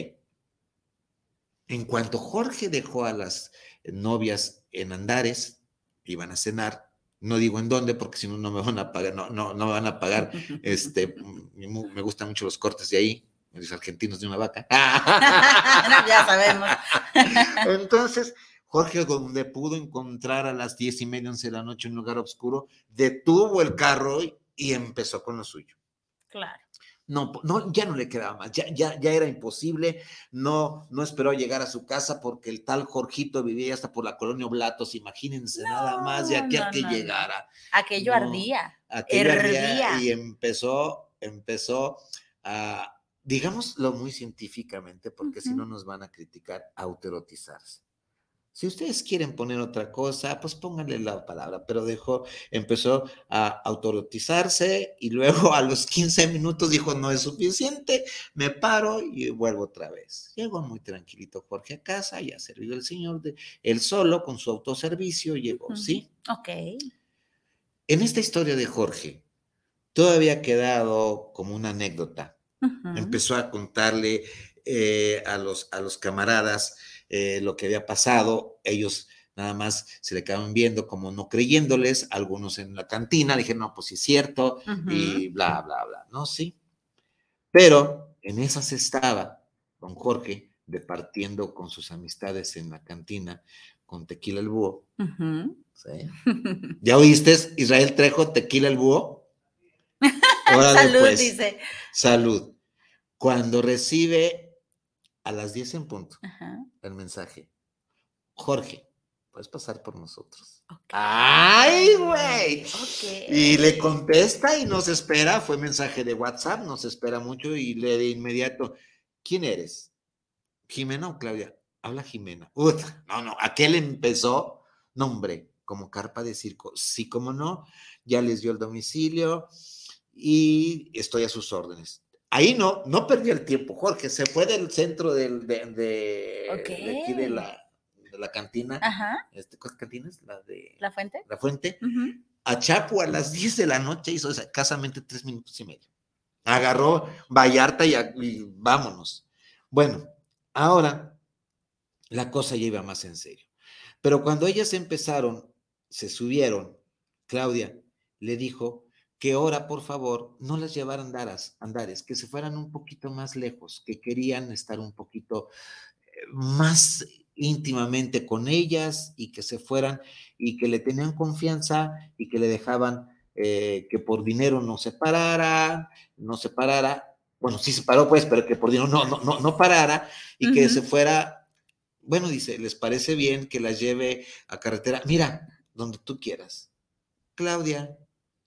A: En cuanto Jorge dejó a las novias en Andares, iban a cenar, no digo en dónde porque si no no me van a pagar, no, no, no me van a pagar, este, me gustan mucho los cortes de ahí, los argentinos de una vaca.
B: ya sabemos.
A: Entonces, Jorge, donde pudo encontrar a las diez y media, once de la noche un lugar oscuro, detuvo el carro y empezó con lo suyo.
B: Claro.
A: No, no, ya no le quedaba más, ya, ya, ya era imposible, no, no esperó llegar a su casa porque el tal Jorgito vivía hasta por la colonia Oblatos, imagínense nada más de aquí a que llegara.
B: Aquello ardía. Aquello ardía.
A: Y empezó, empezó a, digámoslo muy científicamente, porque si no nos van a criticar, autoerotizarse. Si ustedes quieren poner otra cosa, pues pónganle la palabra, pero dejó, empezó a autorotizarse y luego a los 15 minutos dijo, no es suficiente, me paro y vuelvo otra vez. Llegó muy tranquilito Jorge a casa, ya servido el señor, de, él solo con su autoservicio llegó, ¿sí?
B: Ok.
A: En esta historia de Jorge, todavía ha quedado como una anécdota. Empezó a contarle eh, a, los, a los camaradas, eh, lo que había pasado, ellos nada más se le quedaban viendo como no creyéndoles, algunos en la cantina dijeron, no, pues sí es cierto, y bla, bla, bla, ¿no? Sí. Pero en esas estaba don Jorge departiendo con sus amistades en la cantina con Tequila el Búho. ¿Ya oíste, Israel Trejo, Tequila el Búho?
B: Salud, dice.
A: Salud. Cuando recibe a las 10 en punto el mensaje. Jorge, puedes pasar por nosotros. ¡Ay, güey! Y le contesta y nos espera, fue mensaje de WhatsApp, nos espera mucho y le de inmediato, ¿quién eres? ¿Jimena o Claudia? Habla Jimena. no, no, aquel empezó, nombre, como carpa de circo. Sí, como no, ya les dio el domicilio y estoy a sus órdenes ahí no, no perdió el tiempo, Jorge, se fue del centro del, de, de, aquí de la, de la cantina.
B: Ajá.
A: Este, ¿Cuál cantina es? La de...
B: La Fuente.
A: La Fuente. A Chapo a las 10 de la noche hizo escasamente tres minutos y medio. Agarró Vallarta y, y vámonos. Bueno, ahora la cosa ya iba más en serio. Pero cuando ellas empezaron, se subieron, Claudia le dijo que ahora, por favor, no las llevaran andaras, andares, que se fueran un poquito más lejos, que querían estar un poquito eh, más íntimamente con ellas y que se fueran y que le tenían confianza y que le dejaban eh, que por dinero no se parara, no se parara, bueno, sí se paró pues, pero que por dinero no, no, no, no parara y que se fuera, bueno, dice, les parece bien que las lleve a carretera, mira, donde tú quieras. Claudia,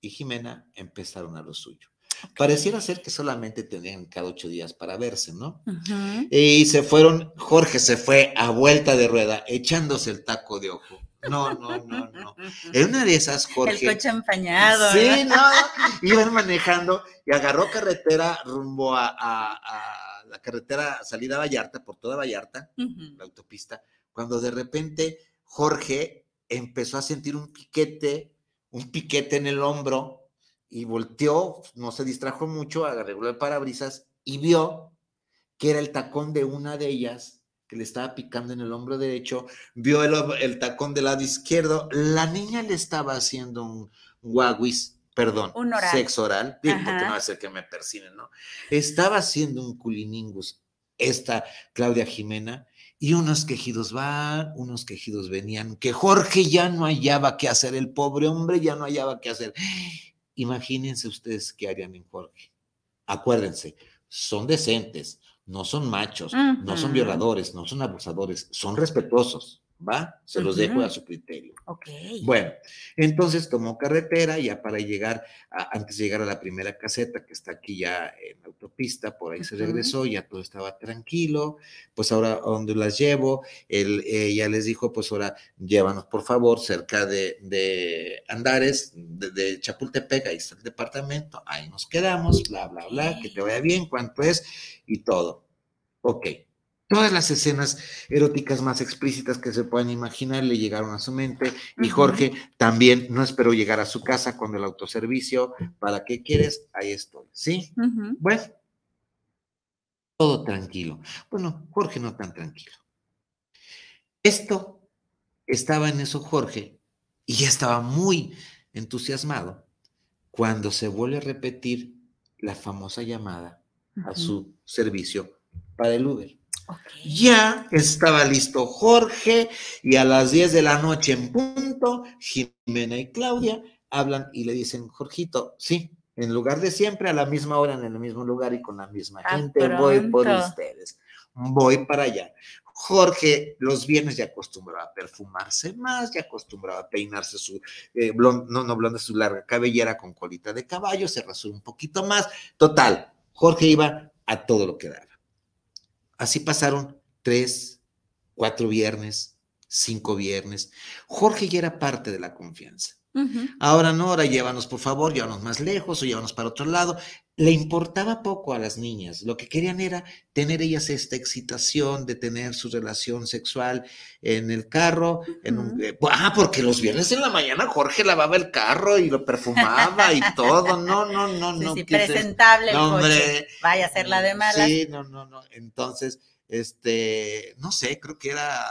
A: y Jimena empezaron a lo suyo. Pareciera ser que solamente tenían cada ocho días para verse, ¿no? Y se fueron, Jorge se fue a vuelta de rueda, echándose el taco de ojo. No, no, no, no. En una de esas, Jorge.
B: El coche empañado.
A: Sí, no. Iban manejando y agarró carretera rumbo a, la carretera salida a Vallarta, por toda Vallarta, la autopista, cuando de repente Jorge empezó a sentir un piquete un piquete en el hombro y volteó, no se distrajo mucho, agarró el parabrisas y vio que era el tacón de una de ellas que le estaba picando en el hombro derecho, vio el, tacón del lado izquierdo, la niña le estaba haciendo un guaguis, perdón, sexo oral, digo, porque no va a ser que me persinen, ¿no? Estaba haciendo un culiningus esta Claudia Jimena y unos quejidos van, unos quejidos venían, que Jorge ya no hallaba qué hacer, el pobre hombre ya no hallaba qué hacer. Imagínense ustedes qué harían en Jorge. Acuérdense, son decentes, no son machos, no son violadores, no son abusadores, son respetuosos. ¿Va? Se los dejo a su criterio.
B: Ok.
A: Bueno, entonces tomó carretera ya para llegar, antes de llegar a la primera caseta que está aquí ya en la autopista, por ahí se regresó, ya todo estaba tranquilo, pues ahora a donde las llevo, él ya les dijo, pues ahora llévanos por favor cerca de, de Andares, de, de, Chapultepec, ahí está el departamento, ahí nos quedamos, bla, bla, bla, que te vaya bien, cuánto es y todo. Ok Todas las escenas eróticas más explícitas que se puedan imaginar le llegaron a su mente y Jorge también no esperó llegar a su casa con el autoservicio. ¿Para qué quieres? Ahí estoy. ¿Sí? Bueno, todo tranquilo. Bueno, Jorge no tan tranquilo. Esto estaba en eso Jorge y ya estaba muy entusiasmado cuando se vuelve a repetir la famosa llamada a su servicio para el Uber. Ya estaba listo Jorge y a las 10 de la noche en punto, Jimena y Claudia hablan y le dicen, Jorgito, sí, en lugar de siempre, a la misma hora, en el mismo lugar y con la misma ah, gente, voy por ustedes. Voy para allá. Jorge los viernes ya acostumbraba a perfumarse más, ya acostumbraba a peinarse su, eh, no, no blonda, su larga cabellera con colita de caballo, se rasuró un poquito más. Total, Jorge iba a todo lo que daba. Así pasaron tres, cuatro viernes, cinco viernes. Jorge ya era parte de la confianza. Ahora no, ahora llévanos por favor, llévanos más lejos o llévanos para otro lado. Le importaba poco a las niñas. Lo que querían era tener ellas esta excitación de tener su relación sexual en el carro. en eh, ah, porque los viernes en la mañana Jorge lavaba el carro y lo perfumaba y todo. No, no, no, no.
B: Sí, presentable el coche. Vaya a ser la de malas.
A: Sí, no, no, no. Entonces, este, no sé, creo que era,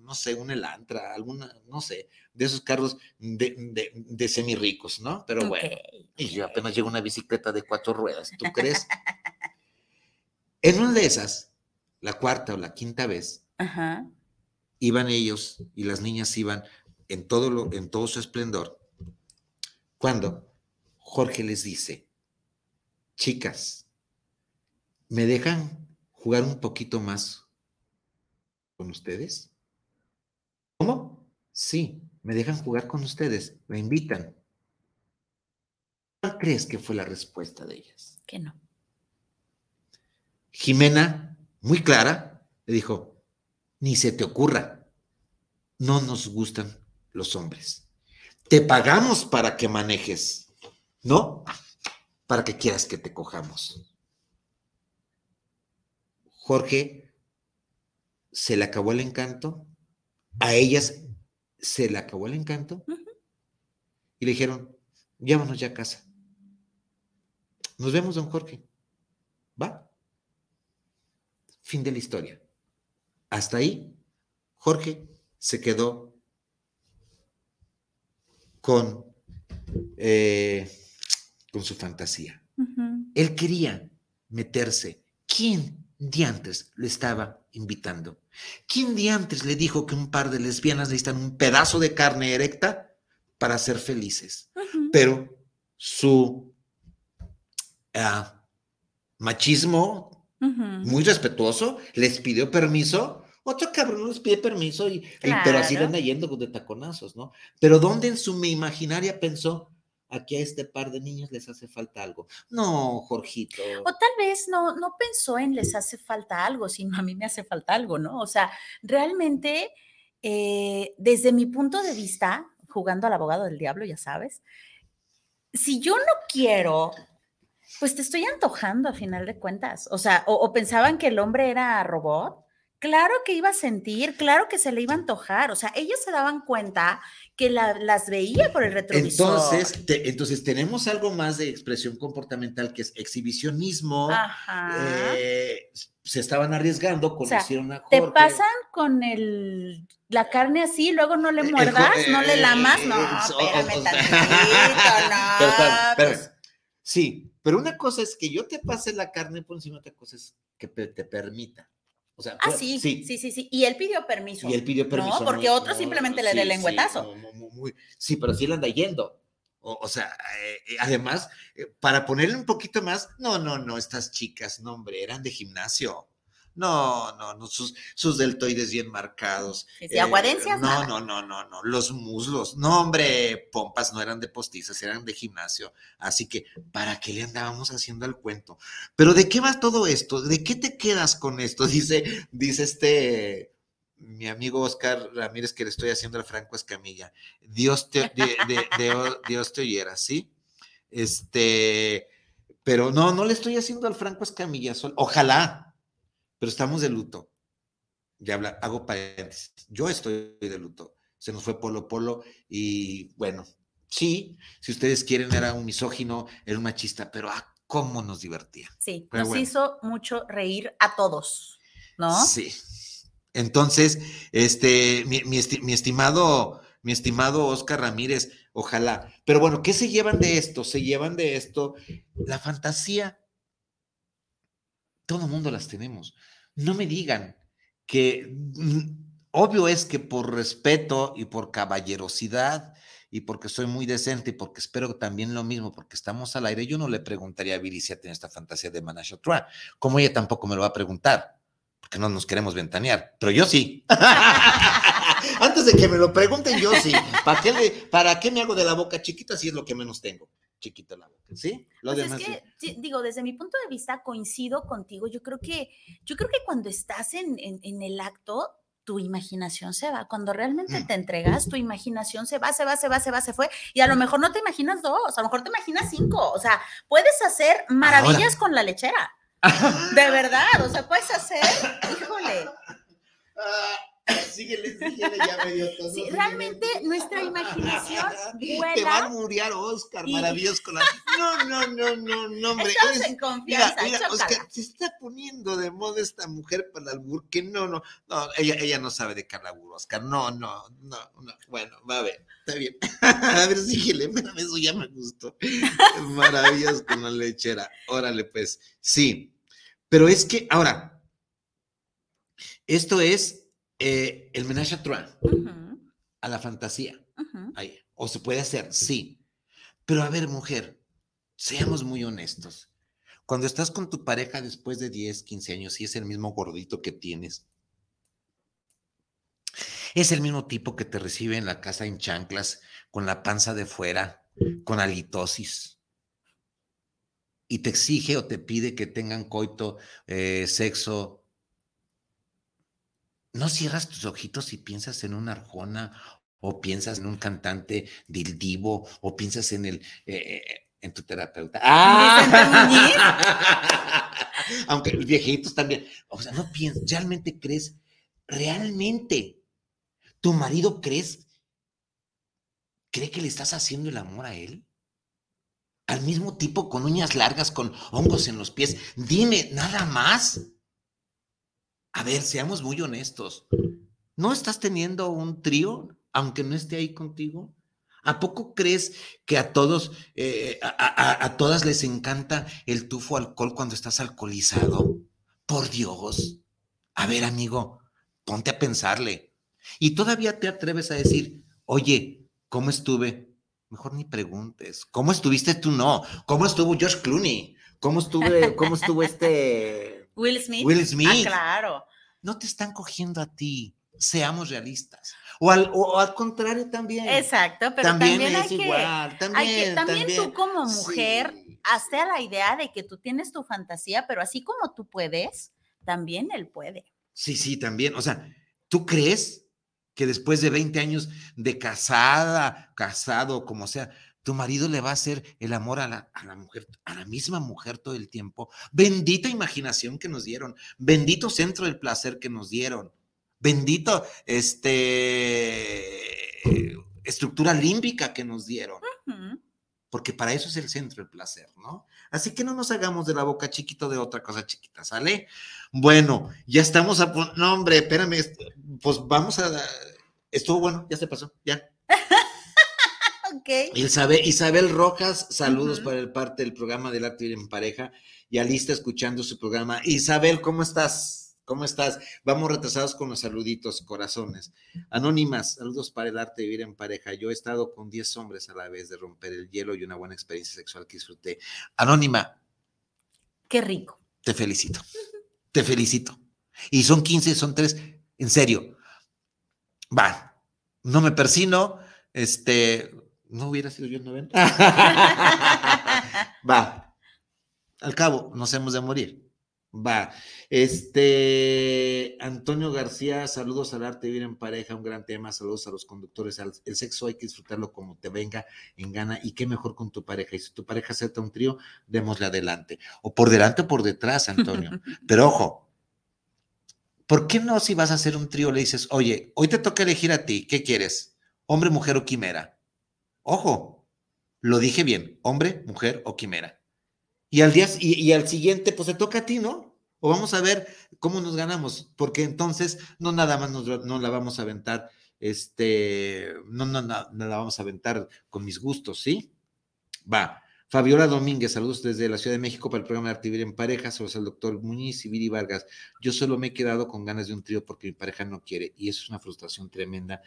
A: no sé, un Elantra, alguna, no sé de esos carros de, de, de semi ricos, ¿no? Pero bueno, y yo apenas llevo una bicicleta de cuatro ruedas, ¿tú crees? en una de esas, la cuarta o la quinta vez, iban ellos y las niñas iban en todo, lo, en todo su esplendor, cuando Jorge les dice, chicas, ¿me dejan jugar un poquito más con ustedes? ¿Cómo? Sí, me dejan jugar con ustedes, me invitan. ¿Cuál crees que fue la respuesta de ellas?
B: Que no.
A: Jimena, muy clara, le dijo, ni se te ocurra, no nos gustan los hombres. Te pagamos para que manejes, ¿no? Para que quieras que te cojamos. Jorge se le acabó el encanto, a ellas se le acabó el encanto y le dijeron, llámanos ya a casa. Nos vemos, don Jorge. ¿Va? Fin de la historia. Hasta ahí, Jorge se quedó con, eh, con su fantasía. Él quería meterse. ¿Quién diantres le estaba invitando? ¿Quién diantres le dijo que un par de lesbianas necesitan un pedazo de carne erecta para ser felices? Pero su ah, machismo, muy respetuoso, les pidió permiso. Otro cabrón les pide permiso, y, pero así van yendo de taconazos, ¿no? Pero ¿dónde en su imaginaria pensó, aquí a este par de niños les hace falta algo. No, Jorgito.
B: O tal vez no, no pensó en les hace falta algo, sino a mí me hace falta algo, ¿no? O sea, realmente, eh, desde mi punto de vista, jugando al abogado del diablo, ya sabes, si yo no quiero, pues te estoy antojando a final de cuentas. O sea, o pensaban que el hombre era robot claro que iba a sentir, claro que se le iba a antojar, o sea, ellos se daban cuenta que las veía por el retrovisor.
A: Entonces, entonces tenemos algo más de expresión comportamental que es exhibicionismo. Eh, se estaban arriesgando, conocieron a
B: Jorge. Te pasan con el la carne así, luego no le eh, muerdas, no le lamas, no, espérame
A: no. sí, pero una cosa es que yo te pase la carne por encima, otra cosa es que te permita. O sea,
B: ah, sí, sí, sí, sí, Y él pidió permiso.
A: Y él pidió permiso.
B: No, porque otro simplemente le dé lengüetazo.
A: Sí, pero sí le anda yendo. O, sea, eh, eh, además, eh, para ponerle un poquito más, no, no, no, estas chicas, no, hombre, eran de gimnasio. No, no, no, sus, sus deltoides bien marcados.
B: ¿Y aguadencias?
A: No, no, no, no, no, los muslos. No, hombre, pompas no eran de postizas, eran de gimnasio. Así que, ¿para qué le andábamos haciendo el cuento? Pero ¿de qué va todo esto? ¿De qué te quedas con esto? Dice, dice este, mi amigo Oscar Ramírez que le estoy haciendo al Franco Escamilla. Dios te, Dios te oyera, ¿sí? Este, pero no, no le estoy haciendo al Franco Escamilla, ojalá, pero estamos de luto. Ya habla, hago paréntesis. Yo estoy de luto. Se nos fue Polo Polo y bueno, sí, si ustedes quieren, era un misógino, era un machista, pero ah, cómo nos divertía.
B: Sí, nos hizo mucho reír a todos, ¿no?
A: Sí. Entonces, este, mi, mi, estimado, mi estimado Oscar Ramírez, ojalá. Pero bueno, ¿qué se llevan de esto? Se llevan de esto la fantasía. Todo mundo las tenemos no me digan que mm, obvio es que por respeto y por caballerosidad y porque soy muy decente y porque espero también lo mismo, porque estamos al aire, yo no le preguntaría a Viri si tiene esta fantasía de Manashotra, como ella tampoco me lo va a preguntar, porque no nos queremos ventanear, pero yo sí. Antes de que me lo pregunten, yo sí. ¿Para qué, ¿Para qué me hago de la boca chiquita si es lo que menos tengo? Chiquita la boca, ¿sí?
B: Lo pues es que, digo, desde mi punto de vista coincido contigo. Yo creo que, yo creo que cuando estás en, en, el acto, tu imaginación se va. Cuando realmente mm. te entregas, tu imaginación se va, se va, se va, se va, se fue. Y a lo mejor no te imaginas dos, a lo mejor te imaginas cinco. O sea, puedes hacer maravillas con la lechera. De verdad, o sea, puedes hacer, híjole.
A: Síguele, síguele, ya me dio todo.
B: Sí, realmente nuestra imaginación vuela.
A: Te va a muriar Oscar, maravilloso con la... No, no, no, no, no, hombre.
B: Estamos en confianza,
A: mira, mira Oscar, se está poniendo de moda esta mujer para el albur, que no, no, no, ella, ella no sabe de calabur, Oscar, no, no, no, no, bueno, va a ver, está bien. a ver, síguele, eso ya me gustó. Maravilloso con la lechera, órale, pues, sí, pero es que, ahora, esto es eh, el menage a trois, a la fantasía. o se puede hacer, sí. Pero a ver, mujer, seamos muy honestos. Cuando estás con tu pareja después de 10, 15 años y es el mismo gordito que tienes, es el mismo tipo que te recibe en la casa en chanclas, con la panza de fuera, con halitosis. Y te exige o te pide que tengan coito, eh, sexo no cierras tus ojitos y piensas en una arjona o piensas en un cantante del divo o piensas en el eh, eh, en tu terapeuta. ¡Ah! Aunque viejitos también. O sea, no piensas, realmente crees, realmente, tu marido crees, cree que le estás haciendo el amor a él. Al mismo tipo con uñas largas, con hongos en los pies. Dime, nada más. A ver, seamos muy honestos. ¿No estás teniendo un trío, aunque no esté ahí contigo? ¿A poco crees que a todos, eh, a, todas les encanta el tufo alcohol cuando estás alcoholizado? Por Dios. A ver, amigo, ponte a pensarle. Y todavía te atreves a decir, oye, ¿cómo estuve? Mejor ni preguntes. ¿Cómo estuviste tú? No. ¿Cómo estuvo George Clooney? ¿Cómo estuve, cómo estuvo este
B: Will Smith.
A: Will Smith. Ah,
B: claro.
A: No te están cogiendo a ti. Seamos realistas. O al, o, al contrario también.
B: Exacto, pero también, es igual. También, también, tú como mujer, hazte a la idea de que tú tienes tu fantasía, pero así como tú puedes, también él puede.
A: Sí, sí, también. O sea, ¿tú crees que después de 20 años de casada, casado, como sea, tu marido le va a hacer el amor a la, a la, mujer, a la misma mujer todo el tiempo. Bendita imaginación que nos dieron, bendito centro del placer que nos dieron, bendito este estructura límbica que nos dieron. Porque para eso es el centro del placer, ¿no? Así que no nos hagamos de la boca chiquito de otra cosa chiquita, ¿sale? Bueno, ya estamos a... No, hombre, espérame, pues vamos a... Estuvo bueno, ya se pasó, ya. Isabel, Isabel Rojas, saludos para el parte del programa del arte en pareja. Ya lista escuchando su programa. Isabel, ¿cómo estás? ¿Cómo estás? Vamos retrasados con los saluditos, corazones. Anónimas, saludos para el arte de vivir en pareja. Yo he estado con 10 hombres a la vez de romper el hielo y una buena experiencia sexual que disfruté. Anónima.
B: Qué rico.
A: Te felicito. Te felicito. Y son 15, son 3. En serio. Va. No me persino. Este, no hubiera sido yo el 90. Va. Al cabo, nos hemos de morir. Va. Este, Antonio García, saludos al arte vivir en pareja, un gran tema, saludos a los conductores. El sexo hay que disfrutarlo como te venga en gana y qué mejor con tu pareja. Y si tu pareja acepta un trío, démosle adelante. O por delante o por detrás, Antonio. Pero ojo, ¿por qué no si vas a hacer un trío le dices, oye, hoy te toca elegir a ti, ¿qué quieres? ¿Hombre, mujer o quimera? Ojo, lo dije bien, hombre, mujer o quimera. Y al, día, y, al siguiente, pues se toca a ti, ¿no? O vamos a ver cómo nos ganamos, porque entonces no nada más nos, no la vamos a aventar, este, no, no, no, no la vamos a aventar con mis gustos, ¿sí? Va. Fabiola Domínguez, saludos desde la Ciudad de México para el programa de Arte en Pareja, saludos al doctor Muñiz y Viri Vargas. Yo solo me he quedado con ganas de un trío porque mi pareja no quiere y eso es una frustración tremenda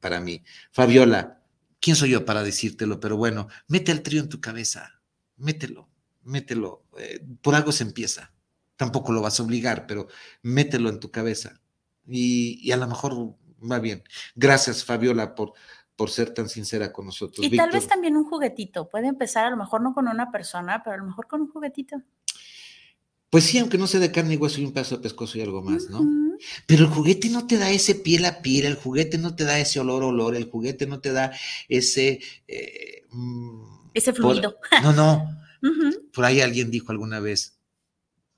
A: para mí. Fabiola, ¿Quién soy yo para decírtelo? Pero bueno, mete el trío en tu cabeza, mételo, mételo. Eh, por algo se empieza. Tampoco lo vas a obligar, pero mételo en tu cabeza. Y, a lo mejor va bien. Gracias, Fabiola, por, por ser tan sincera con nosotros.
B: Y tal vez también un juguetito. Puede empezar a lo mejor no con una persona, pero a lo mejor con un juguetito.
A: Pues sí, aunque no sea de carne y hueso y un pedazo de pescoso y algo más, ¿no? Pero el juguete no te da ese piel a piel, el juguete no te da ese olor olor, el juguete no te da ese...
B: Eh, mm, ese fluido.
A: no, no. Por ahí alguien dijo alguna vez,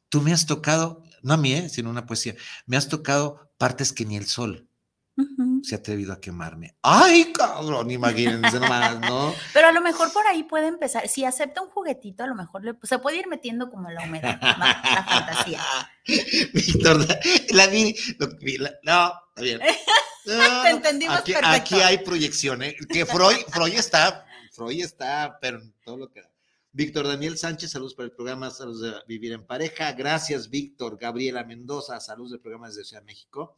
A: tú me has tocado, no a mí, ¿eh? sino una poesía, me has tocado partes que ni el sol se ha atrevido a quemarme. ¡Ay, cabrón! Imagínense nomás, ¿no?
B: Pero a lo mejor por ahí puede empezar. Si acepta un juguetito, a lo mejor se puede ir metiendo como la humedad, la fantasía.
A: Víctor, la vi, no, está bien.
B: Te entendimos
A: aquí, perfecto. Aquí hay proyección, ¿eh? Que Freud, Freud está, Freud está, pero todo lo que Víctor Daniel Sánchez, saludos para el programa Saludos de Vivir en Pareja. Gracias, Víctor. Gabriela Mendoza, saludos del programa desde Ciudad de México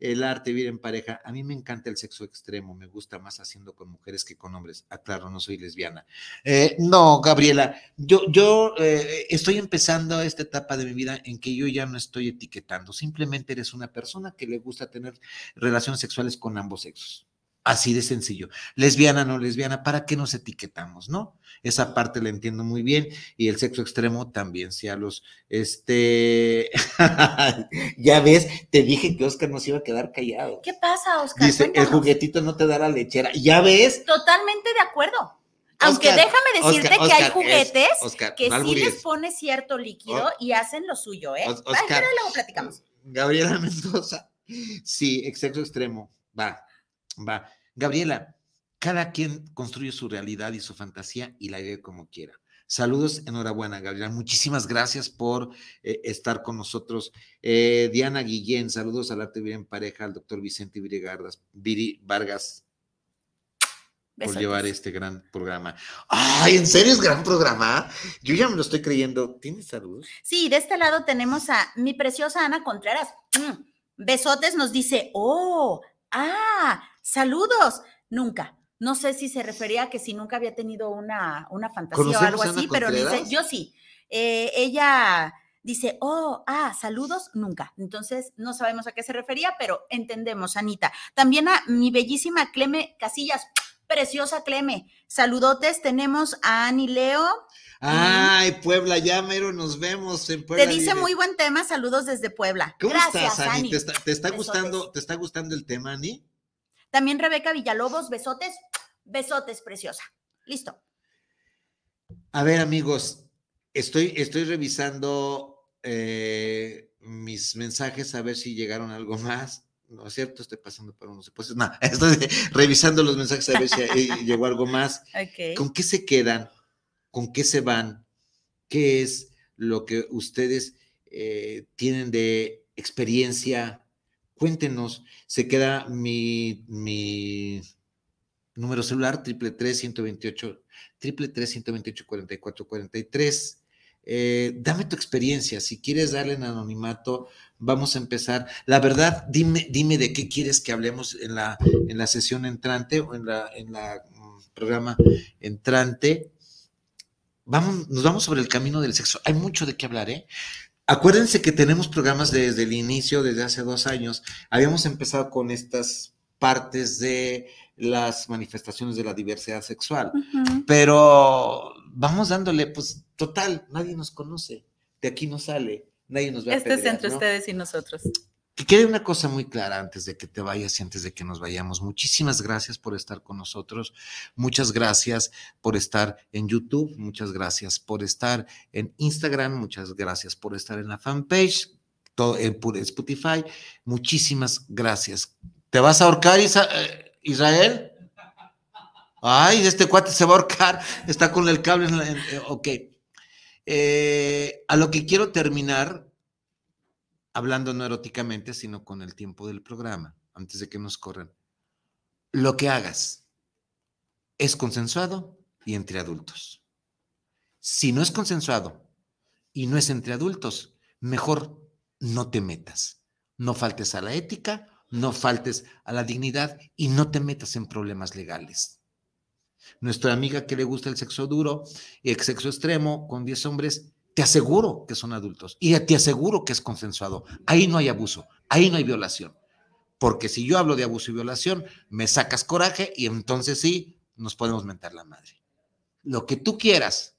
A: el arte, vivir en pareja. A mí me encanta el sexo extremo, me gusta más haciendo con mujeres que con hombres. Ah, claro, no soy lesbiana. Eh, no, Gabriela, yo, yo eh, estoy empezando esta etapa de mi vida en que yo ya no estoy etiquetando, simplemente eres una persona que le gusta tener relaciones sexuales con ambos sexos. Así de sencillo. Lesbiana, no lesbiana, ¿para qué nos etiquetamos, no? Esa parte la entiendo muy bien y el sexo extremo también, si a los, este, ya ves, te dije que Oscar nos iba a quedar callado.
B: ¿Qué pasa, Oscar?
A: Dice, el juguetito no te da la lechera. Ya ves.
B: Totalmente de acuerdo. Aunque déjame decirte que hay juguetes que sí les pone cierto líquido y hacen lo suyo, ¿eh? Oscar, luego platicamos.
A: Gabriela Mendoza, sí, sexo extremo, va Va. Gabriela, cada quien construye su realidad y su fantasía y la vive como quiera. Saludos, enhorabuena, Gabriela. Muchísimas gracias por eh, estar con nosotros. Eh, Diana Guillén, saludos al arte bien pareja, al doctor Vicente Viri Vargas, por llevar este gran programa. Ay, ¿en serio es gran programa? Yo ya me lo estoy creyendo. ¿Tienes saludos?
B: Sí, de este lado tenemos a mi preciosa Ana Contreras. Mm, besotes nos dice, oh, ah, saludos. Nunca. No sé si se refería a que si nunca había tenido una, una fantasía o algo así, pero dice, yo sí. Eh, ella dice, oh, ah, saludos, nunca. Entonces, no sabemos a qué se refería, pero entendemos, Anita. También a mi bellísima Cleme Casillas, preciosa Cleme. Saludotes, tenemos a Ani Leo.
A: Ay, Puebla, ya mero nos vemos en Puebla.
B: Te dice muy buen tema, saludos desde Puebla.
A: ¿Cómo estás, Ani? ¿Te está, gustando, ¿Te está gustando el tema, Ani?
B: También Rebeca Villalobos, besotes, besotes, preciosa. Listo.
A: A ver, amigos, estoy, estoy revisando eh, mis mensajes a ver si llegaron algo más. No es cierto, estoy pasando por unos pues No, estoy revisando los mensajes a ver si llegó algo más. ¿Con qué se quedan? ¿Con qué se van? ¿Qué es lo que ustedes eh, tienen de experiencia? Cuéntenos. Se queda mi, mi número celular, triple tres ciento veintiocho, triple tres ciento veintiocho cuarenta y cuatro cuarenta y tres. Eh, dame tu experiencia. Si quieres darle en anonimato, vamos a empezar. La verdad, dime, dime de qué quieres que hablemos en la, en la sesión entrante o en la, en la mm, programa entrante. Vamos, nos vamos sobre el camino del sexo. Hay mucho de qué hablar, ¿eh? Acuérdense que tenemos programas desde el inicio, desde hace dos años. Habíamos empezado con estas partes de las manifestaciones de la diversidad sexual. Pero vamos dándole, pues, total, nadie nos conoce, de aquí no sale, nadie nos va
B: este a Este es entre ustedes y nosotros.
A: Que quede una cosa muy clara antes de que te vayas y antes de que nos vayamos. Muchísimas gracias por estar con nosotros. Muchas gracias por estar en YouTube. Muchas gracias por estar en Instagram. Muchas gracias por estar en la fanpage, todo en Spotify. Muchísimas gracias. ¿Te vas a ahorcar? Eh, Israel. Ay, este cuate se va a ahorcar, está con el cable. En eh, ok. Eh, a lo que quiero terminar, hablando no eróticamente, sino con el tiempo del programa, antes de que nos corran. Lo que hagas es consensuado y entre adultos. Si no es consensuado y no es entre adultos, mejor no te metas. No faltes a la ética, no faltes a la dignidad y no te metas en problemas legales. Nuestra amiga que le gusta el sexo duro y el sexo extremo con 10 hombres, te aseguro que son adultos y te aseguro que es consensuado. Ahí no hay abuso, ahí no hay violación. Porque si yo hablo de abuso y violación, me sacas coraje y entonces sí, nos podemos mentar la madre. Lo que tú quieras,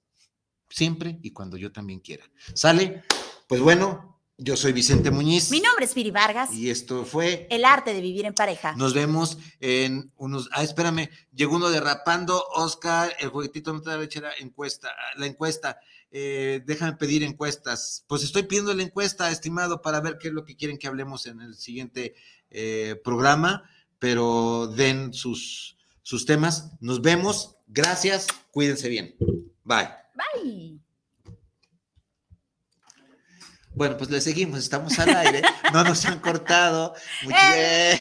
A: siempre y cuando yo también quiera. ¿Sale? Pues bueno, yo soy Vicente Muñiz.
B: Mi nombre es Piri Vargas.
A: Y esto fue.
B: El arte de vivir en pareja.
A: Nos vemos en unos. Ah, espérame. Llegó uno derrapando. Oscar, el juguetito no te da lechera. Encuesta. La encuesta. Eh, déjame pedir encuestas. Pues estoy pidiendo la encuesta, estimado, para ver qué es lo que quieren que hablemos en el siguiente eh, programa. Pero den sus, sus temas. Nos vemos. Gracias. Cuídense bien. Bye.
B: Bye.
A: Bueno, pues le seguimos, estamos al aire, no nos han cortado. Muy bien.